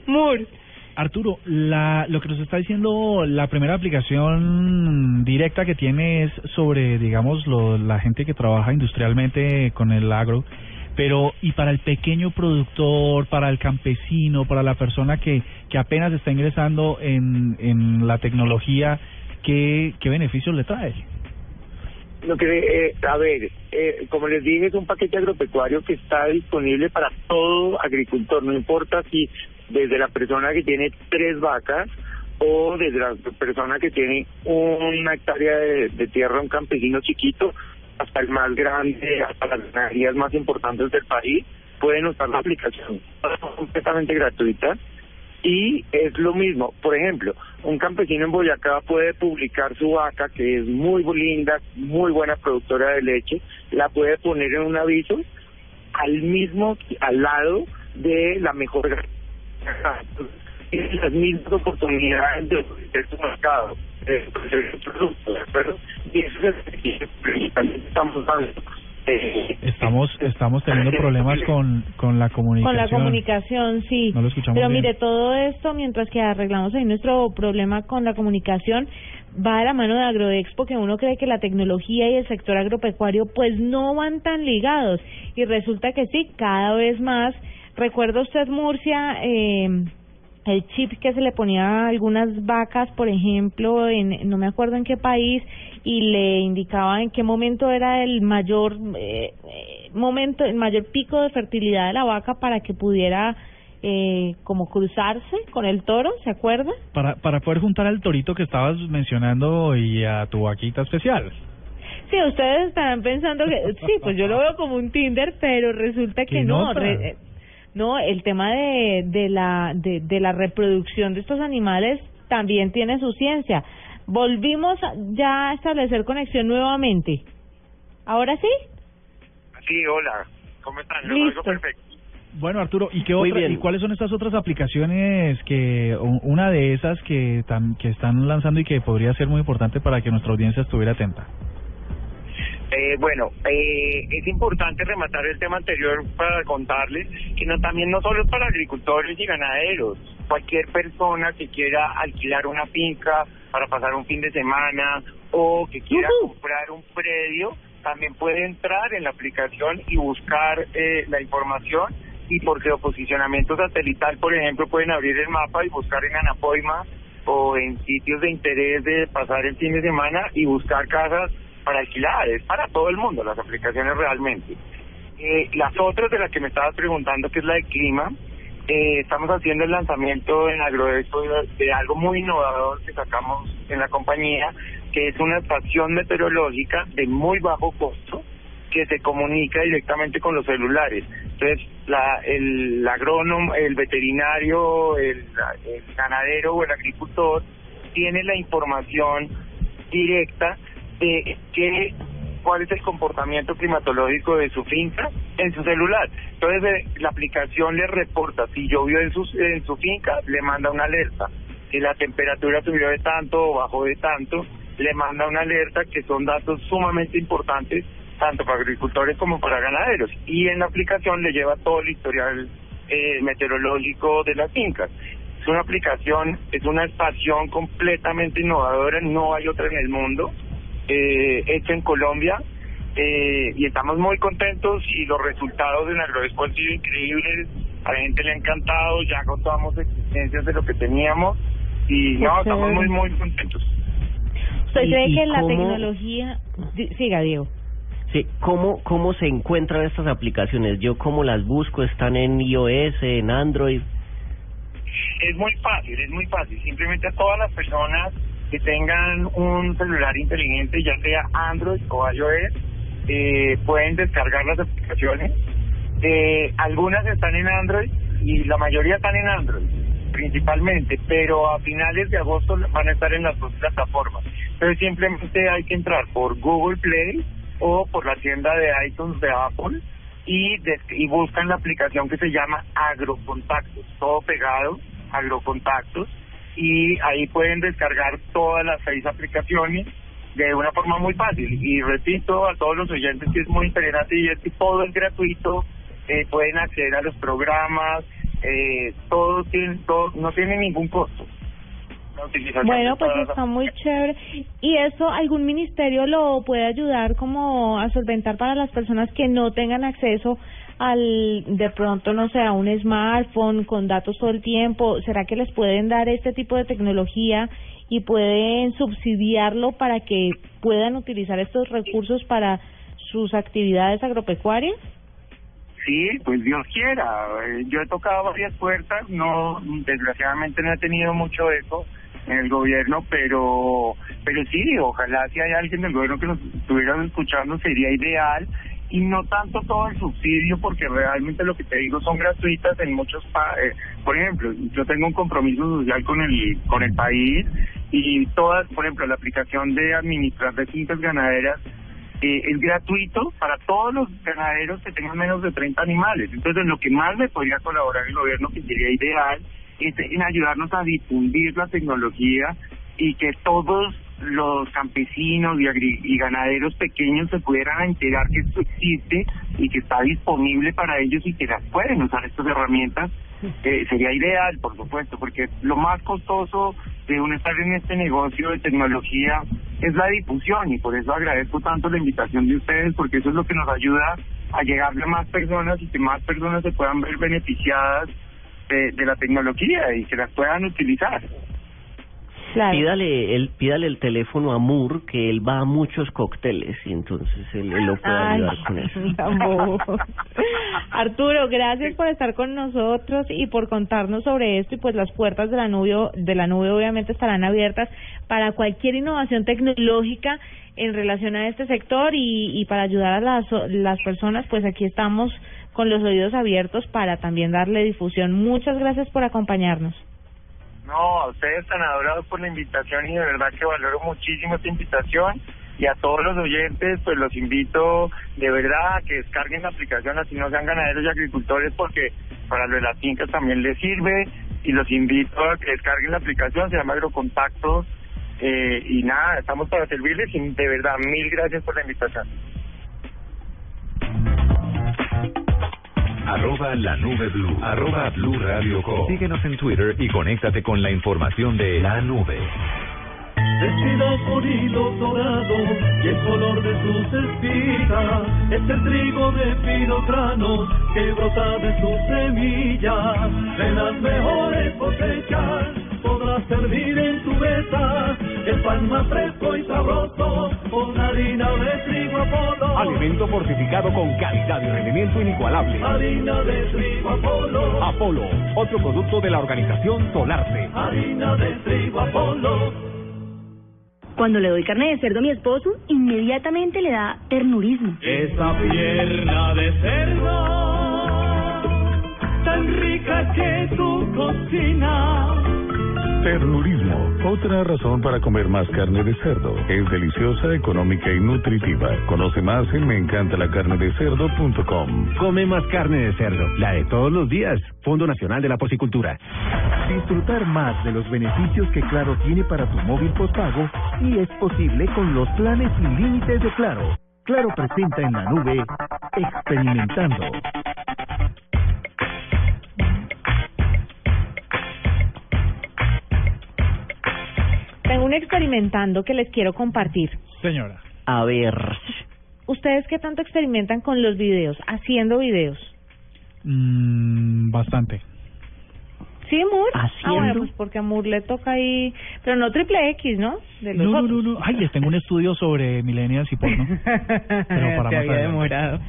Moore. Arturo, la, lo que nos está diciendo la primera aplicación directa que tiene es sobre, digamos, lo, la gente que trabaja industrialmente con el agro, pero y para el pequeño productor, para el campesino, para la persona que, que apenas está ingresando en, en la tecnología, ¿qué, qué beneficios le trae? Lo que, eh, a ver, eh, como les dije, es un paquete agropecuario que está disponible para todo agricultor, no importa si desde la persona que tiene tres vacas o desde la persona que tiene una hectárea de, tierra, un campesino chiquito, hasta el más grande, hasta las ganaderías más importantes del país, pueden usar la aplicación. Es completamente gratuita. Y es lo mismo, por ejemplo, un campesino en Boyacá puede publicar su vaca, que es muy linda, muy buena productora de leche, la puede poner en un aviso al mismo, al lado de la mejor tienen las mismas oportunidades de ofrecer su mercado, de ofrecer su producto, ¿de acuerdo? Y eso es lo que estamos dando. Eh, estamos estamos teniendo problemas con con la comunicación. Con la comunicación, sí. No lo escuchamos Pero bien. mire, todo esto, mientras que arreglamos ahí nuestro problema con la comunicación, va de la mano de Agroexpo, que uno cree que la tecnología y el sector agropecuario pues no van tan ligados. Y resulta que sí, cada vez más Recuerda usted, Murcia, eh, el chip que se le ponía a algunas vacas, por ejemplo, en no me acuerdo en qué país, y le indicaba en qué momento era el mayor eh, momento, el mayor pico de fertilidad de la vaca para que pudiera eh, como cruzarse con el toro, ¿se acuerda? Para, para poder juntar al torito que estabas mencionando y a tu vaquita especial. Sí, ustedes estarán pensando que sí, pues yo lo veo como un Tinder, pero resulta [LAUGHS] que ¿Qué no. re- no, el tema de, de la de, de la reproducción de estos animales también tiene su ciencia. Volvimos a- ya a establecer conexión nuevamente. ¿Ahora sí? Sí, hola. ¿Cómo están? Lo Listo. perfecto. Bueno, Arturo, ¿y qué otra, bien. y cuáles son estas otras aplicaciones que una de esas que están lanzando y que podría ser muy importante para que nuestra audiencia estuviera atenta? Eh, bueno, eh, es importante rematar el tema anterior para contarles que no también no solo es para agricultores y ganaderos, cualquier persona que quiera alquilar una finca para pasar un fin de semana o que quiera comprar un predio, también puede entrar en la aplicación y buscar eh, la información y por geoposicionamiento satelital, por ejemplo, pueden abrir el mapa y buscar en Anapoima o en sitios de interés de pasar el fin de semana y buscar casas para alquilar, es para todo el mundo las aplicaciones realmente. Eh, las otras de las que me estabas preguntando, que es la de clima, eh, estamos haciendo el lanzamiento en Agroexpo de, algo muy innovador que sacamos en la compañía, que es una estación meteorológica de muy bajo costo que se comunica directamente con los celulares. Entonces, la, el agrónomo, el veterinario, el, el ganadero o el agricultor tiene la información directa de qué cuál es el comportamiento climatológico de su finca en su celular. Entonces eh, la aplicación le reporta si llovió en su, en su finca, le manda una alerta. Si la temperatura subió de tanto o bajó de tanto, le manda una alerta que son datos sumamente importantes tanto para agricultores como para ganaderos. Y en la aplicación le lleva todo el historial eh, meteorológico de las fincas. Es una aplicación, es una estación completamente innovadora, no hay otra en el mundo, eh, hecha en Colombia, eh, y estamos muy contentos y los resultados en Agroexpo han sido increíbles, a la gente le ha encantado, ya contamos existencias de lo que teníamos, y no, estamos muy, muy contentos. ¿Usted ¿Y- cree que la cómo- tecnología... Siga, Diego. Sí, ¿cómo, ¿cómo se encuentran estas aplicaciones? Yo cómo las busco, están en iOS, en Android. Es muy fácil, es muy fácil. Simplemente a todas las personas que tengan un celular inteligente, ya sea Android o iOS, eh, pueden descargar las aplicaciones. Eh, algunas están en Android y la mayoría están en Android, principalmente, pero a finales de agosto van a estar en las dos plataformas. Entonces simplemente hay que entrar por Google Play o por la tienda de iTunes de Apple y, des- y buscan la aplicación que se llama Agrocontactos, todo pegado, Agrocontactos, y ahí pueden descargar todas las seis aplicaciones de una forma muy fácil. Y repito a todos los oyentes que es muy interesante y es que todo es gratuito, eh, pueden acceder a los programas, eh, todo tiene, todo, no tiene ningún costo. Bueno, pues está muy chévere. ¿Y eso algún ministerio lo puede ayudar como a solventar para las personas que no tengan acceso al, de pronto, no sé, a un smartphone con datos todo el tiempo? ¿Será que les pueden dar este tipo de tecnología y pueden subsidiarlo para que puedan utilizar estos recursos para sus actividades agropecuarias? Sí, pues Dios quiera. Eh, Yo he tocado varias puertas, no, desgraciadamente no he tenido mucho eco en el gobierno, pero, pero sí, ojalá si hay alguien del gobierno que nos estuviera escuchando sería ideal y no tanto todo el subsidio porque realmente lo que te digo son gratuitas en muchos pa eh, por ejemplo yo tengo un compromiso social con el con el país y todas por ejemplo la aplicación de administrar de fincas ganaderas eh, es gratuito para todos los ganaderos que tengan menos de 30 animales. Entonces, en lo que más me podría colaborar el gobierno, que sería ideal, es en ayudarnos a difundir la tecnología y que todos los campesinos y, agri- y ganaderos pequeños se pudieran enterar que esto existe y que está disponible para ellos y que las pueden usar estas herramientas. Eh, sería ideal, por supuesto, porque lo más costoso de uno estar en este negocio de tecnología es la difusión y por eso agradezco tanto la invitación de ustedes porque eso es lo que nos ayuda a llegarle a más personas y que más personas se puedan ver beneficiadas de, de la tecnología y que las puedan utilizar. Pídale el, pídale el teléfono a Moore, que él va a muchos cócteles y entonces él, él lo puede Ay, ayudar con eso. [LAUGHS] Arturo, gracias por estar con nosotros y por contarnos sobre esto y pues las puertas de la nube de la nube obviamente estarán abiertas para cualquier innovación tecnológica en relación a este sector y, y para ayudar a las las personas, pues aquí estamos con los oídos abiertos para también darle difusión. Muchas gracias por acompañarnos. No, a ustedes tan adorados por la invitación y de verdad que valoro muchísimo esta invitación. Y a todos los oyentes pues los invito de verdad a que descarguen la aplicación así no sean ganaderos y agricultores porque para lo de las fincas también les sirve. Y los invito a que descarguen la aplicación, se llama Agrocontactos. Eh, y nada, estamos para servirles y de verdad mil gracias por la invitación. Arroba la nube blue. Arroba blue radio com. Síguenos en Twitter y conéctate con la información de la nube. Vestidos con hilos dorados y el color de sus espigas es el trigo de fino grano que brota de sus semillas. De las mejores cosechas podrás servir en tu mesa el pan más fresco y sabroso con harina de trigo Apolo. Alimento fortificado con calidad y rendimiento inigualable. Harina de trigo Apolo. Apolo, otro producto de la organización Solarte. Harina de trigo Apolo. Cuando le doy carne de cerdo a mi esposo, inmediatamente le da ternurismo. Esa pierna de cerdo, tan rica que tu cocina. Ternurismo, otra razón para comer más carne de cerdo. Es deliciosa, económica y nutritiva. Conoce más en meencantalacarnedecerdo.com. Come más carne de cerdo, la de todos los días. Fondo Nacional de la Porcicultura. Disfrutar más de los beneficios que Claro tiene para tu móvil postpago y es posible con los planes sin límites de Claro. Claro presenta en la nube Experimentando. Tengo un experimentando que les quiero compartir. Señora. A ver. ¿Ustedes qué tanto experimentan con los videos, haciendo videos? Mm, bastante. ¿Sí, Moore? Ah, ¿Haciendo? bueno, pues porque a Moore le toca ahí... Pero no triple X, ¿no? De los No, no, no, no. Ay, les tengo un estudio sobre millennials y porno. [LAUGHS] Pero para Te más había adelante. demorado.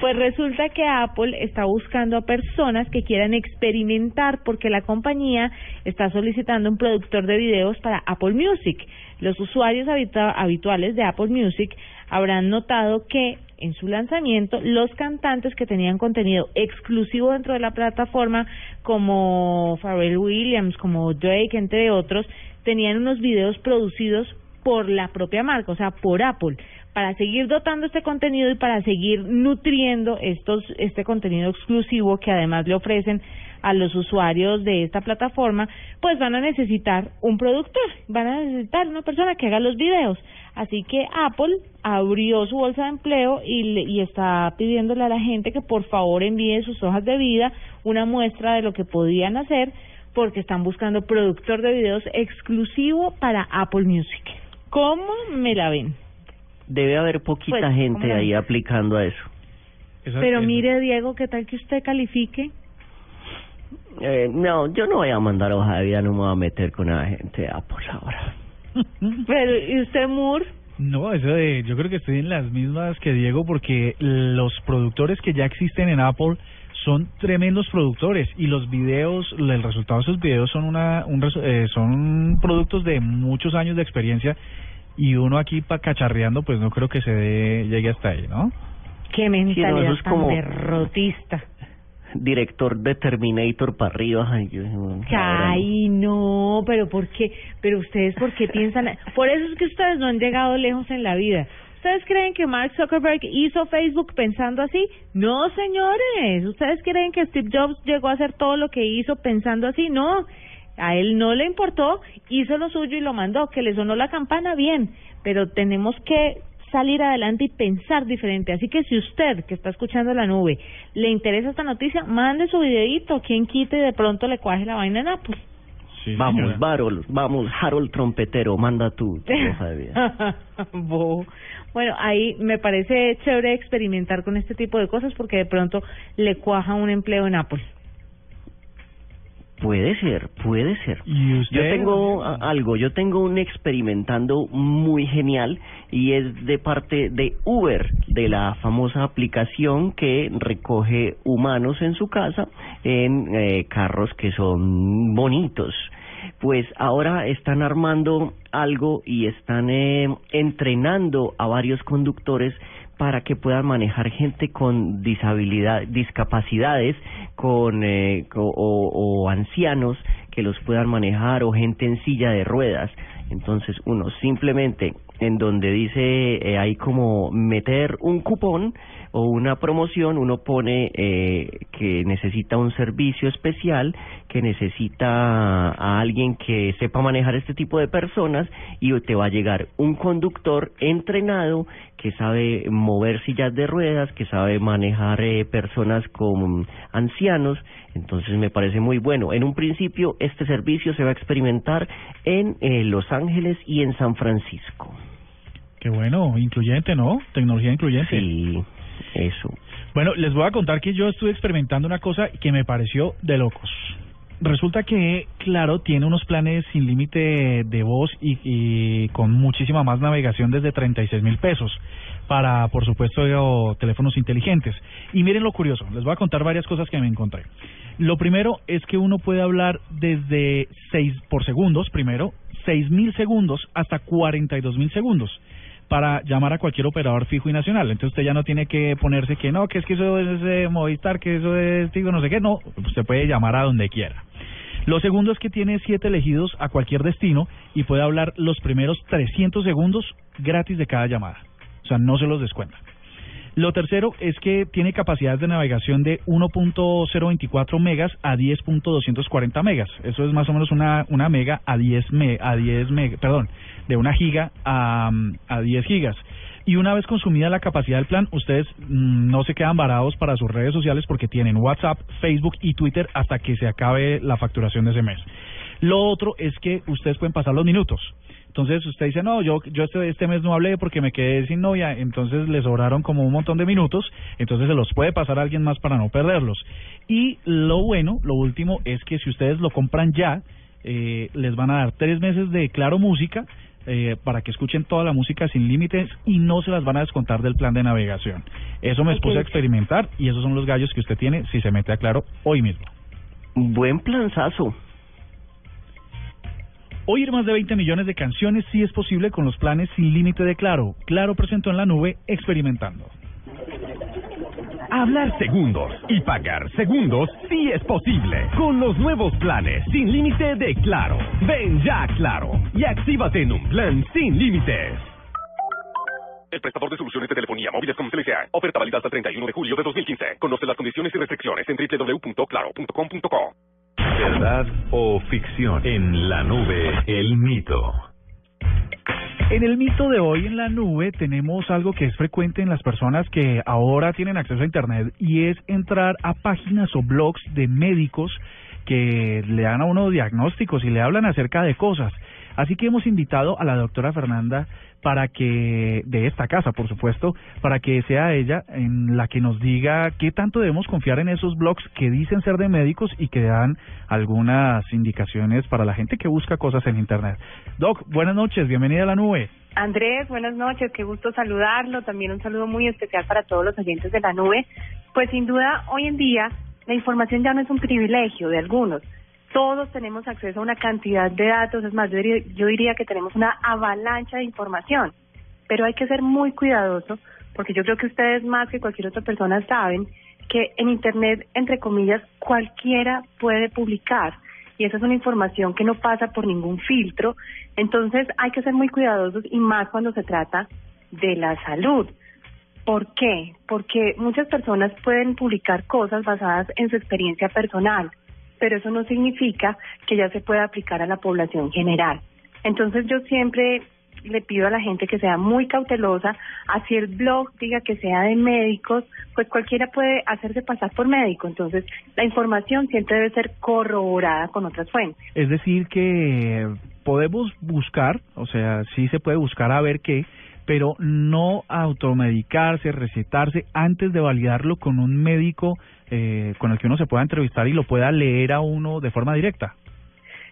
Pues resulta que Apple está buscando a personas que quieran experimentar porque la compañía está solicitando un productor de videos para Apple Music. Los usuarios habituales de Apple Music habrán notado que en su lanzamiento los cantantes que tenían contenido exclusivo dentro de la plataforma como Pharrell Williams, como Drake, entre otros, tenían unos videos producidos por la propia marca, o sea, por Apple, para seguir dotando este contenido y para seguir nutriendo estos este contenido exclusivo que además le ofrecen a los usuarios de esta plataforma, pues van a necesitar un productor, van a necesitar una persona que haga los videos. Así que Apple abrió su bolsa de empleo y, le- y está pidiéndole a la gente que por favor envíe sus hojas de vida, una muestra de lo que podían hacer, porque están buscando productor de videos exclusivo para Apple Music. ¿Cómo me la ven? Debe haber poquita Pues, ¿cómo gente ahí aplicando a eso. Pero mire, Diego, ¿qué tal que usted califique? Eh, no, yo no voy a mandar hoja de vida, no me voy a meter con la gente de Apple ahora. Pero, ¿y usted, Moore? No, eso de, yo creo que estoy en las mismas que Diego porque los productores que ya existen en Apple son tremendos productores y los videos, el resultado de esos videos son una, un, eh, son productos de muchos años de experiencia y uno aquí pa cacharreando pues no creo que se dé, llegue hasta ahí, ¿no? Qué mentalidad eso es tan como- derrotista. Director de Terminator para arriba. Ay, yo, Ay, no, pero ¿por qué? Pero ustedes, ¿por qué piensan? [LAUGHS] Por eso es que ustedes no han llegado lejos en la vida. ¿Ustedes creen que Mark Zuckerberg hizo Facebook pensando así? No, señores. ¿Ustedes creen que Steve Jobs llegó a hacer todo lo que hizo pensando así? No. A él no le importó, hizo lo suyo y lo mandó. Que le sonó la campana, bien. Pero tenemos que salir adelante y pensar diferente. Así que si usted, que está escuchando la nube, le interesa esta noticia, mande su videíto. Quien quite y de pronto le cuaje la vaina en Apple. vamos, Harold, vamos, Harold Trompetero, manda. Bobo. [LAUGHS] Bueno, ahí me parece chévere experimentar con este tipo de cosas porque de pronto le cuaja un empleo en Apple. Puede ser, puede ser. ¿Y Yo tengo algo, yo tengo un experimentando muy genial y es de parte de Uber, de la famosa aplicación que recoge humanos en su casa en eh, carros que son bonitos. Pues ahora están armando algo y están eh, entrenando a varios conductores para que puedan manejar gente con disabilidad, discapacidades, con eh, o ancianos que los puedan manejar o gente en silla de ruedas. Entonces uno simplemente en donde dice eh, hay como meter un cupón o una promoción, uno pone eh, que necesita un servicio especial, que necesita a alguien que sepa manejar este tipo de personas y te va a llegar un conductor entrenado que sabe mover sillas de ruedas, que sabe manejar eh, personas con ancianos, entonces me parece muy bueno. En un principio este servicio se va a experimentar en eh, Los Ángeles y en San Francisco. Qué bueno, incluyente, ¿no? Tecnología incluyente. Sí, eso. Bueno, les voy a contar que yo estuve experimentando una cosa que me pareció de locos. Resulta que, claro, tiene unos planes sin límite de voz y, y con muchísima más navegación desde 36 mil pesos para, por supuesto, teléfonos inteligentes. Y miren lo curioso, les voy a contar varias cosas que me encontré. Lo primero es que uno puede hablar desde 6 por segundos, primero, 6 mil segundos hasta 42 mil segundos para llamar a cualquier operador fijo y nacional. Entonces usted ya no tiene que ponerse que no, que es que eso es eh, Movistar, que eso es Tigo, no sé qué, no, usted puede llamar a donde quiera. Lo segundo es que tiene siete elegidos a cualquier destino y puede hablar los primeros 300 segundos gratis de cada llamada. O sea, no se los descuenta. Lo tercero es que tiene capacidades de navegación de 1.024 megas a 10.240 megas. Eso es más o menos una, una mega a 10 me, a 10 meg, perdón, de una giga a, a 10 gigas. Y una vez consumida la capacidad del plan, ustedes mm, no se quedan varados para sus redes sociales porque tienen WhatsApp, Facebook y Twitter hasta que se acabe la facturación de ese mes. Lo otro es que ustedes pueden pasar los minutos. Entonces usted dice, no, yo, yo este, este mes no hablé porque me quedé sin novia, entonces le sobraron como un montón de minutos, entonces se los puede pasar a alguien más para no perderlos. Y lo bueno, lo último, es que si ustedes lo compran ya, eh, les van a dar tres meses de Claro Música eh, para que escuchen toda la música sin límites y no se las van a descontar del plan de navegación. Eso me expuse a experimentar y esos son los gallos que usted tiene si se mete a Claro hoy mismo. Buen planzazo. Oír más de 20 millones de canciones sí es posible con los planes sin límite de Claro. Claro presentó en la nube experimentando. Hablar segundos y pagar segundos sí es posible con los nuevos planes sin límite de Claro. Ven ya a Claro y actívate en un plan sin límites. El prestador de soluciones de telefonía móviles como CLSA. Oferta válida hasta el 31 de julio de 2015. Conoce las condiciones y restricciones en www.claro.com.co. ¿Verdad o ficción? En la nube, el mito. En el mito de hoy en la nube tenemos algo que es frecuente en las personas que ahora tienen acceso a Internet y es entrar a páginas o blogs de médicos que le dan a uno diagnósticos y le hablan acerca de cosas. Así que hemos invitado a la doctora Fernanda para que, de esta casa por supuesto, para que sea ella en la que nos diga qué tanto debemos confiar en esos blogs que dicen ser de médicos y que dan algunas indicaciones para la gente que busca cosas en Internet. Doc, buenas noches, bienvenida a la nube. Andrés, buenas noches, qué gusto saludarlo. También un saludo muy especial para todos los oyentes de la nube. Pues sin duda, hoy en día la información ya no es un privilegio de algunos. Todos tenemos acceso a una cantidad de datos, es más, yo diría, que tenemos una avalancha de información, pero hay que ser muy cuidadoso porque yo creo que ustedes más que cualquier otra persona saben que en Internet, entre comillas, cualquiera puede publicar y esa es una información que no pasa por ningún filtro, entonces hay que ser muy cuidadosos y más cuando se trata de la salud. ¿Por qué? Porque muchas personas pueden publicar cosas basadas en su experiencia personal, pero eso no significa que ya se pueda aplicar a la población general. Entonces yo siempre le pido a la gente que sea muy cautelosa, así el blog diga que sea de médicos, pues cualquiera puede hacerse pasar por médico, entonces la información siempre debe ser corroborada con otras fuentes. Es decir, que podemos buscar, o sea, sí se puede buscar a ver qué, pero no automedicarse, recetarse antes de validarlo con un médico eh, con el que uno se pueda entrevistar y lo pueda leer a uno de forma directa.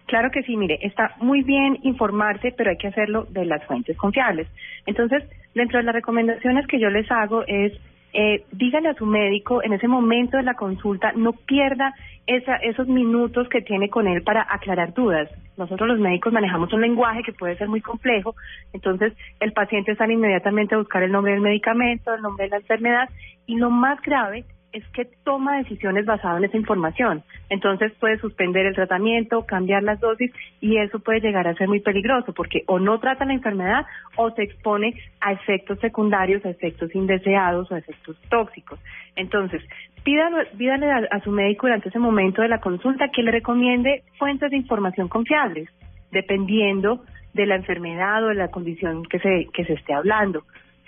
Claro que sí, mire, está muy bien informarse, pero hay que hacerlo de las fuentes confiables. Entonces, dentro de las recomendaciones que yo les hago es, eh, dígale a su médico en ese momento de la consulta, no pierda esa, esos minutos que tiene con él para aclarar dudas. Nosotros los médicos manejamos un lenguaje que puede ser muy complejo, entonces el paciente sale inmediatamente a buscar el nombre del medicamento, el nombre de la enfermedad, y lo más grave es que toma decisiones basadas en esa información. Entonces puede suspender el tratamiento, cambiar las dosis y eso puede llegar a ser muy peligroso porque o no trata la enfermedad o se expone a efectos secundarios, a efectos indeseados o a efectos tóxicos. Entonces, pídale a, a su médico durante ese momento de la consulta que le recomiende fuentes de información confiables, dependiendo de la enfermedad o de la condición que se, que se esté hablando.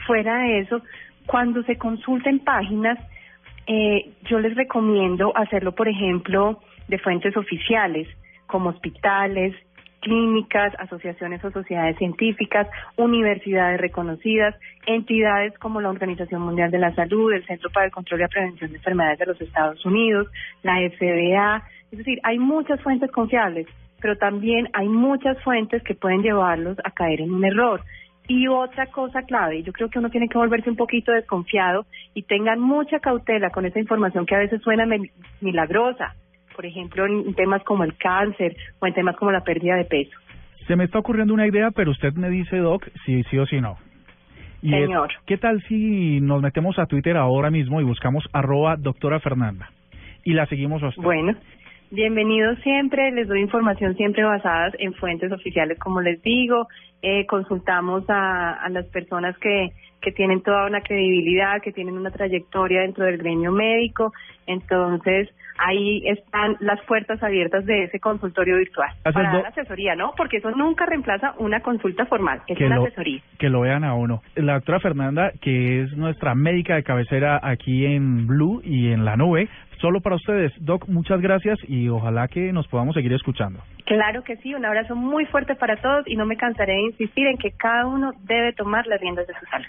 Fuera de eso, cuando se consulten páginas, eh, yo les recomiendo hacerlo, por ejemplo, de fuentes oficiales, como hospitales, clínicas, asociaciones o sociedades científicas, universidades reconocidas, entidades como la Organización Mundial de la Salud, el Centro para el Control y la Prevención de Enfermedades de los Estados Unidos, la FDA. Es decir, hay muchas fuentes confiables, pero también hay muchas fuentes que pueden llevarlos a caer en un error. Y otra cosa clave, yo creo que uno tiene que volverse un poquito desconfiado y tengan mucha cautela con esa información que a veces suena milagrosa, por ejemplo, en temas como el cáncer o en temas como la pérdida de peso. Se me está ocurriendo una idea, pero usted me dice, Doc, si sí o si no. Y es, Señor. ¿Qué tal si nos metemos a Twitter ahora mismo y buscamos arroba doctora Fernanda? Y la seguimos a usted. Bueno, bienvenidos siempre, les doy información siempre basadas en fuentes oficiales, como les digo, eh, consultamos a, a las personas que, que tienen toda una credibilidad, que tienen una trayectoria dentro del gremio médico, entonces ahí están las puertas abiertas de ese consultorio virtual para dar asesoría, ¿no? Porque eso nunca reemplaza una consulta formal, es que una lo, asesoría. que lo vean a uno. La doctora Fernanda, que es nuestra médica de cabecera aquí en Blue y en la nube, solo para ustedes. Doc, muchas gracias y ojalá que nos podamos seguir escuchando. Claro que sí, un abrazo muy fuerte para todos y no me cansaré de insistir en que cada uno debe tomar las riendas de su salud.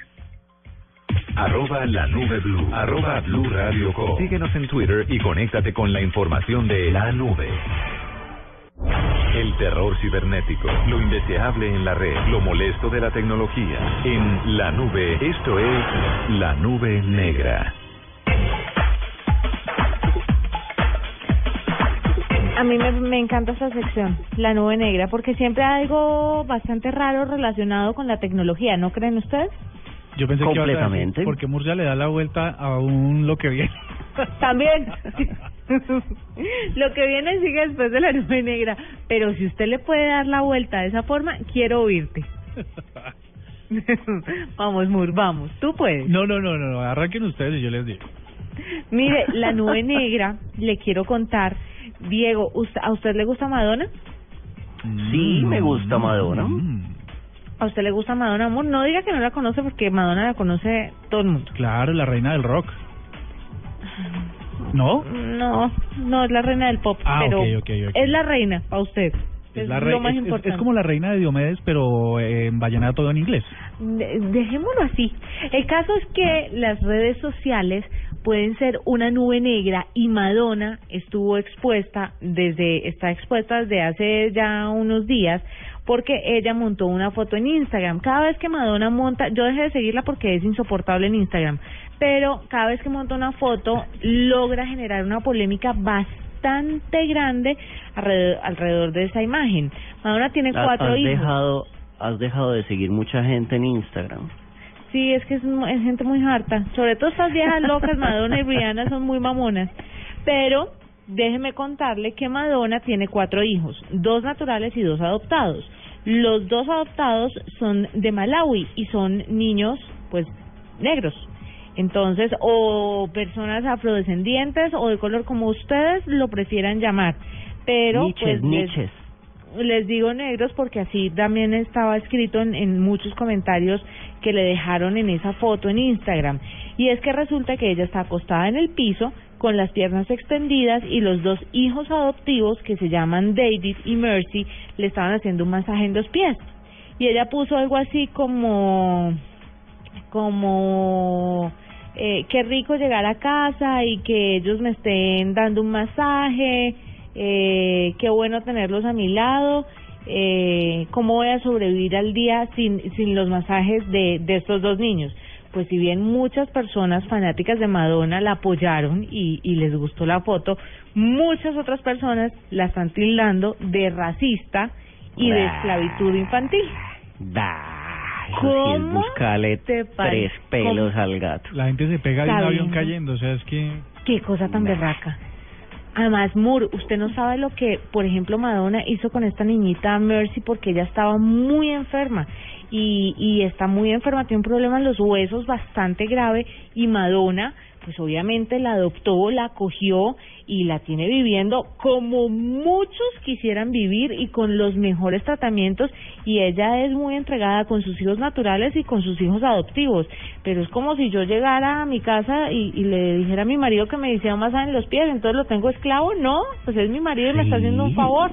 Arroba la nube blue. Arroba blue radio com. Síguenos en Twitter y conéctate con la información de la nube. El terror cibernético, lo indeseable en la red, lo molesto de la tecnología. En la nube, esto es la nube negra. Mí me, me encanta esta sección, la nube negra, porque siempre hay algo bastante raro relacionado con la tecnología, ¿no creen ustedes? Yo pensé que Completamente. porque Murcia le da la vuelta a un lo que viene. [LAUGHS] También. Lo que viene sigue después de la nube negra. Pero si usted le puede dar la vuelta de esa forma, quiero oírte. [LAUGHS] vamos, Mur, vamos. Tú puedes. No, no, no, no, no, arranquen ustedes y yo les digo. Mire, la nube [LAUGHS] negra, le quiero contar. Diego, ¿usted- ¿a usted le gusta Madonna? Sí, me gusta Madonna. ¿A usted le gusta Madonna, amor? No diga que no la conoce porque Madonna la conoce todo el mundo. Claro, la reina del rock. ¿No? No, no es la reina del pop, Ah, pero ok, ok, ok. es la reina para usted. Es, Es, la lo más es- importante. es como la reina de Diomedes, pero eh, en vallenato en inglés. De- Dejémoslo así. El caso es que las redes sociales pueden ser una nube negra y Madonna estuvo expuesta desde está expuesta desde hace ya unos días porque ella montó una foto en Instagram. Cada vez que Madonna monta, yo dejé de seguirla porque es insoportable en Instagram, pero cada vez que monta una foto logra generar una polémica bastante grande alrededor, alrededor de esa imagen. Madonna tiene cuatro has hijos. dejado has dejado de seguir mucha gente en Instagram. Sí, es que es, es gente muy harta. Sobre todo estas viejas [LAUGHS] locas, Madonna y Rihanna, son muy mamonas. Pero déjeme contarle que Madonna tiene cuatro hijos, dos naturales y dos adoptados. Los dos adoptados son de Malawi y son niños, pues, negros. Entonces, o personas afrodescendientes o de color como ustedes lo prefieran llamar. Pero, Niches, pues, les- niches. les digo negros porque así también estaba escrito en, en muchos comentarios que le dejaron en esa foto en Instagram. Y es que resulta que ella está acostada en el piso con las piernas extendidas y los dos hijos adoptivos que se llaman David y Mercy le estaban haciendo un masaje en los pies. Y ella puso algo así como como eh, qué rico llegar a casa y que ellos me estén dando un masaje, eh, qué bueno tenerlos a mi lado, eh, cómo voy a sobrevivir al día sin, sin los masajes de, de estos dos niños. Pues si bien muchas personas fanáticas de Madonna la apoyaron y, y les gustó la foto, muchas otras personas la están tildando de racista y de Bah. esclavitud infantil. Sí es ¿Cómo te tres pelos al gato. La gente se pega de un avión cayendo, o sea, es que... Qué cosa tan berraca. Además, Moore, usted no sabe lo que, por ejemplo, Madonna hizo con esta niñita Mercy porque ella estaba muy enferma y, y está muy enferma, tiene un problema en los huesos bastante grave y Madonna, pues obviamente la adoptó, la acogió y la tiene viviendo como muchos quisieran vivir y con los mejores tratamientos y ella es muy entregada con sus hijos naturales y con sus hijos adoptivos. Pero es como si yo llegara a mi casa y, y le dijera a mi marido que me hiciera masaje en los pies, entonces lo tengo esclavo. No, pues es mi marido y me está haciendo un favor.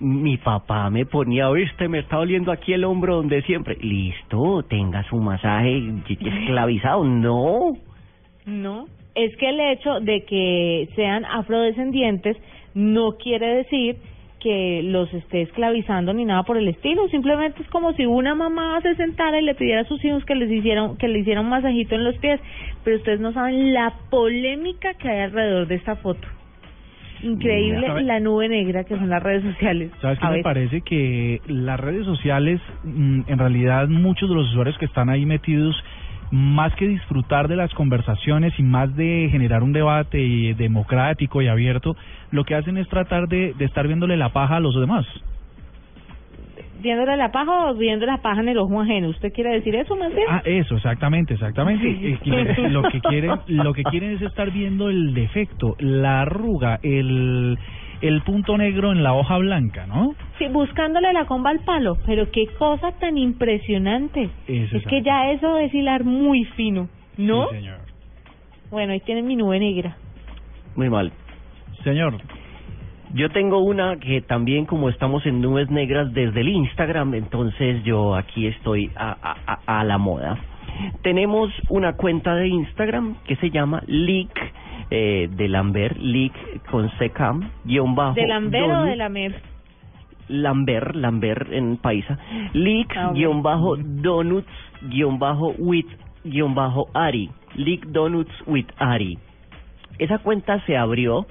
Mi papá me ponía, viste, me está doliendo aquí el hombro donde siempre. Listo, tenga su masaje esclavizado. No. No, es que el hecho de que sean afrodescendientes no quiere decir que los esté esclavizando ni nada por el estilo, simplemente es como si una mamá se sentara y le pidiera a sus hijos que les hicieran que le hicieran un masajito en los pies, pero ustedes no saben la polémica que hay alrededor de esta foto. Increíble ¿Sabe? la nube negra que son las redes sociales. ¿Sabes qué A me veces. parece? Que las redes sociales, mm, en realidad muchos de los usuarios que están ahí metidos, más que disfrutar de las conversaciones y más de generar un debate democrático y abierto, lo que hacen es tratar de, de estar viéndole la paja a los demás. ¿Viéndole la paja o viendo la paja en el ojo ajeno? ¿Usted quiere decir eso, más bien? Ah, eso, exactamente, exactamente. Lo que quieren, lo que [LAUGHS] quieren es estar viendo el defecto, la arruga, el, el punto negro en la hoja blanca, ¿no? Sí, buscándole la comba al palo, pero qué cosa tan impresionante. Eso es que ya eso es hilar muy fino, ¿no? Sí, señor. Bueno, ahí tienen mi nube negra. Muy mal. Señor. Yo tengo una que también como estamos en nubes negras desde el Instagram, entonces yo aquí estoy a, a, a- a la moda. Tenemos una cuenta de Instagram que se llama Leak eh, de Lambert, Leak con CK, guion bajo. ¿De Lambert o de la Mer? Lambert, Lambert en paisa, Leak, Ah, guion bajo Donuts, guion bajo with, guion bajo Ari, Leak Donuts with Ari. Esa cuenta se abrió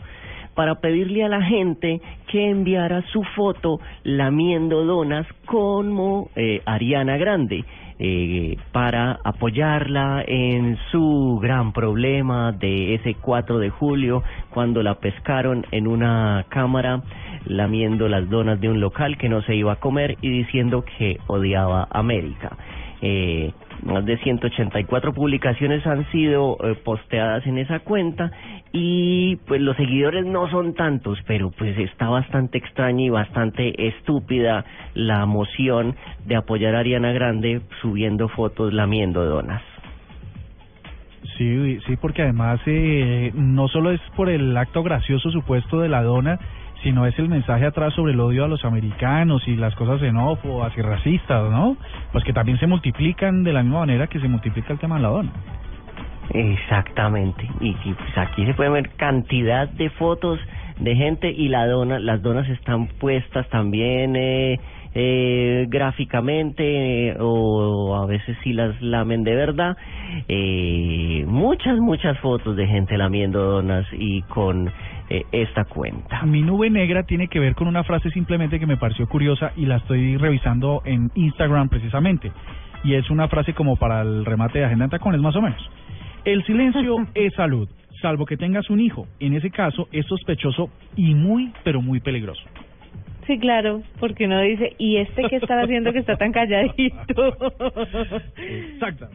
para pedirle a la gente que enviara su foto lamiendo donas como eh, Ariana Grande. Eh, para apoyarla en su gran problema de ese 4 de julio cuando la pescaron en una cámara lamiendo las donas de un local que no se iba a comer y diciendo que odiaba América. Eh, más de 184 publicaciones han sido eh, posteadas en esa cuenta y pues los seguidores no son tantos, pero pues está bastante extraña y bastante estúpida la moción de apoyar a Ariana Grande subiendo fotos lamiendo donas. Sí, sí, porque además eh, no solo es por el acto gracioso supuesto de la dona, sino es el mensaje atrás sobre el odio a los americanos y las cosas xenófobas y racistas, ¿no? Pues que también se multiplican de la misma manera que se multiplica el tema de la dona. Exactamente. Y, pues aquí se puede ver cantidad de fotos de gente y la dona, las donas están puestas también eh, eh, gráficamente eh, o a veces sí las lamen de verdad. Eh, muchas, muchas fotos de gente lamiendo donas y con eh, esta cuenta. Mi nube negra tiene que ver con una frase simplemente que me pareció curiosa y la estoy revisando en Instagram precisamente. Y es una frase como para el remate de Agenda en Tacones, más o menos. El silencio [LAUGHS] es salud, salvo que tengas un hijo. En ese caso es sospechoso y muy, pero muy peligroso. Sí, claro, porque uno dice, ¿y este qué está haciendo que está tan calladito? [LAUGHS] Exacto.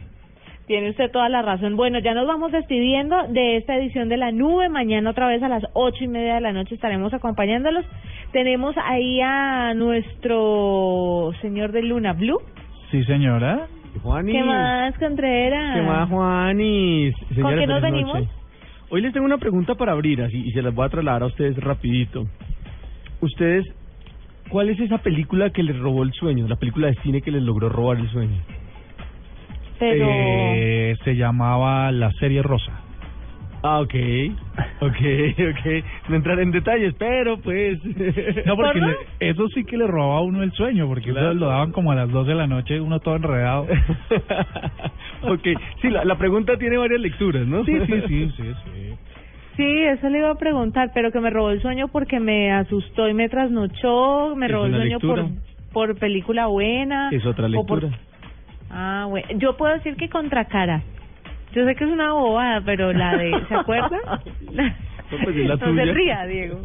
Tiene usted toda la razón. Bueno, ya nos vamos despidiendo de esta edición de La Nube. Mañana otra vez a las ocho y media de la noche estaremos acompañándolos. Tenemos ahí a nuestro señor de Luna Blue. Sí, señora. Juanis. ¿Qué más, Contreras? ¿Qué más, Juanis? Señores, qué nos venimos? noche. Hoy les tengo una pregunta para abrir así, y se las voy a trasladar a ustedes rapidito. Ustedes, ¿cuál es esa película que les robó el sueño? La película de cine que les logró robar el sueño. Pero Eh, se llamaba La Serie Rosa. Ah, ok, ok, [LAUGHS] ok. No entrar en detalles, pero pues... [LAUGHS] No, porque le- eso sí que le robaba a uno el sueño, porque eso lo daban como a las 2 de la noche, uno todo enredado. [LAUGHS] ok, sí, la, la pregunta tiene varias lecturas, ¿no? Sí, sí, sí, sí, sí. sí, eso le iba a preguntar, pero que me robó el sueño porque me asustó y me trasnochó, me robó el sueño por lectura. por película buena. Es otra o por- lectura. Ah, bueno, yo puedo decir que Contracara. Yo sé que es una bobada, pero la de, ¿se acuerda? [LAUGHS] pues es la no se ría, Diego.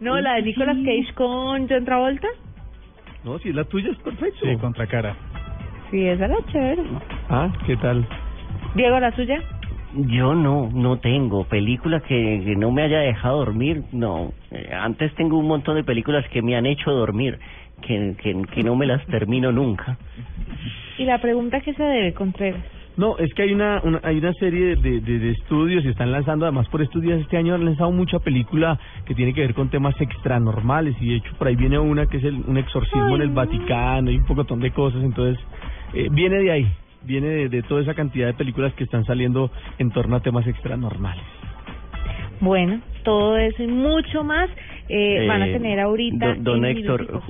No, la de Nicolas Cage con John Travolta. No, si es la tuya es perfecto. Sí, contra cara. Sí, esa era chévere. Ah, ¿qué tal? Diego, la suya. Yo no, no tengo película que, que no me haya dejado dormir, no. Eh, antes tengo un montón de películas que me han hecho dormir, que, que, que no me las termino nunca. Y la pregunta que se debe, Contreras. No, es que hay una, una hay una serie de, de, de estudios y están lanzando, además por estos días este año han lanzado mucha película que tiene que ver con temas extranormales y de hecho por ahí viene una que es el, un exorcismo en el Vaticano y un pocotón de cosas, entonces eh, viene de ahí, viene de, de toda esa cantidad de películas que están saliendo en torno a temas extranormales. Bueno, todo eso y mucho más eh, van a Eh, tener ahorita. Don, don Héctor,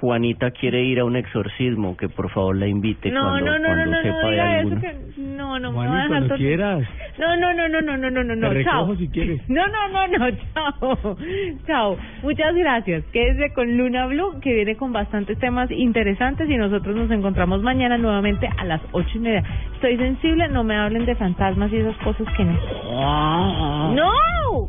Juanita quiere ir a un exorcismo, que por favor la invite No, cuando, no, no, no, cuando no, sepa no de diga eso alguno. que no, no me Juani, va a cuando quieras. No, no, no, no, no, no, no, no, no, Te chao. si quieres. No, no, no, no, chao. Chao. Muchas gracias. Quédese con Luna Blue, que viene con bastantes temas interesantes y nosotros nos encontramos mañana nuevamente a las ocho y media. Estoy sensible, no me hablen de fantasmas y esas cosas que no. ¡No!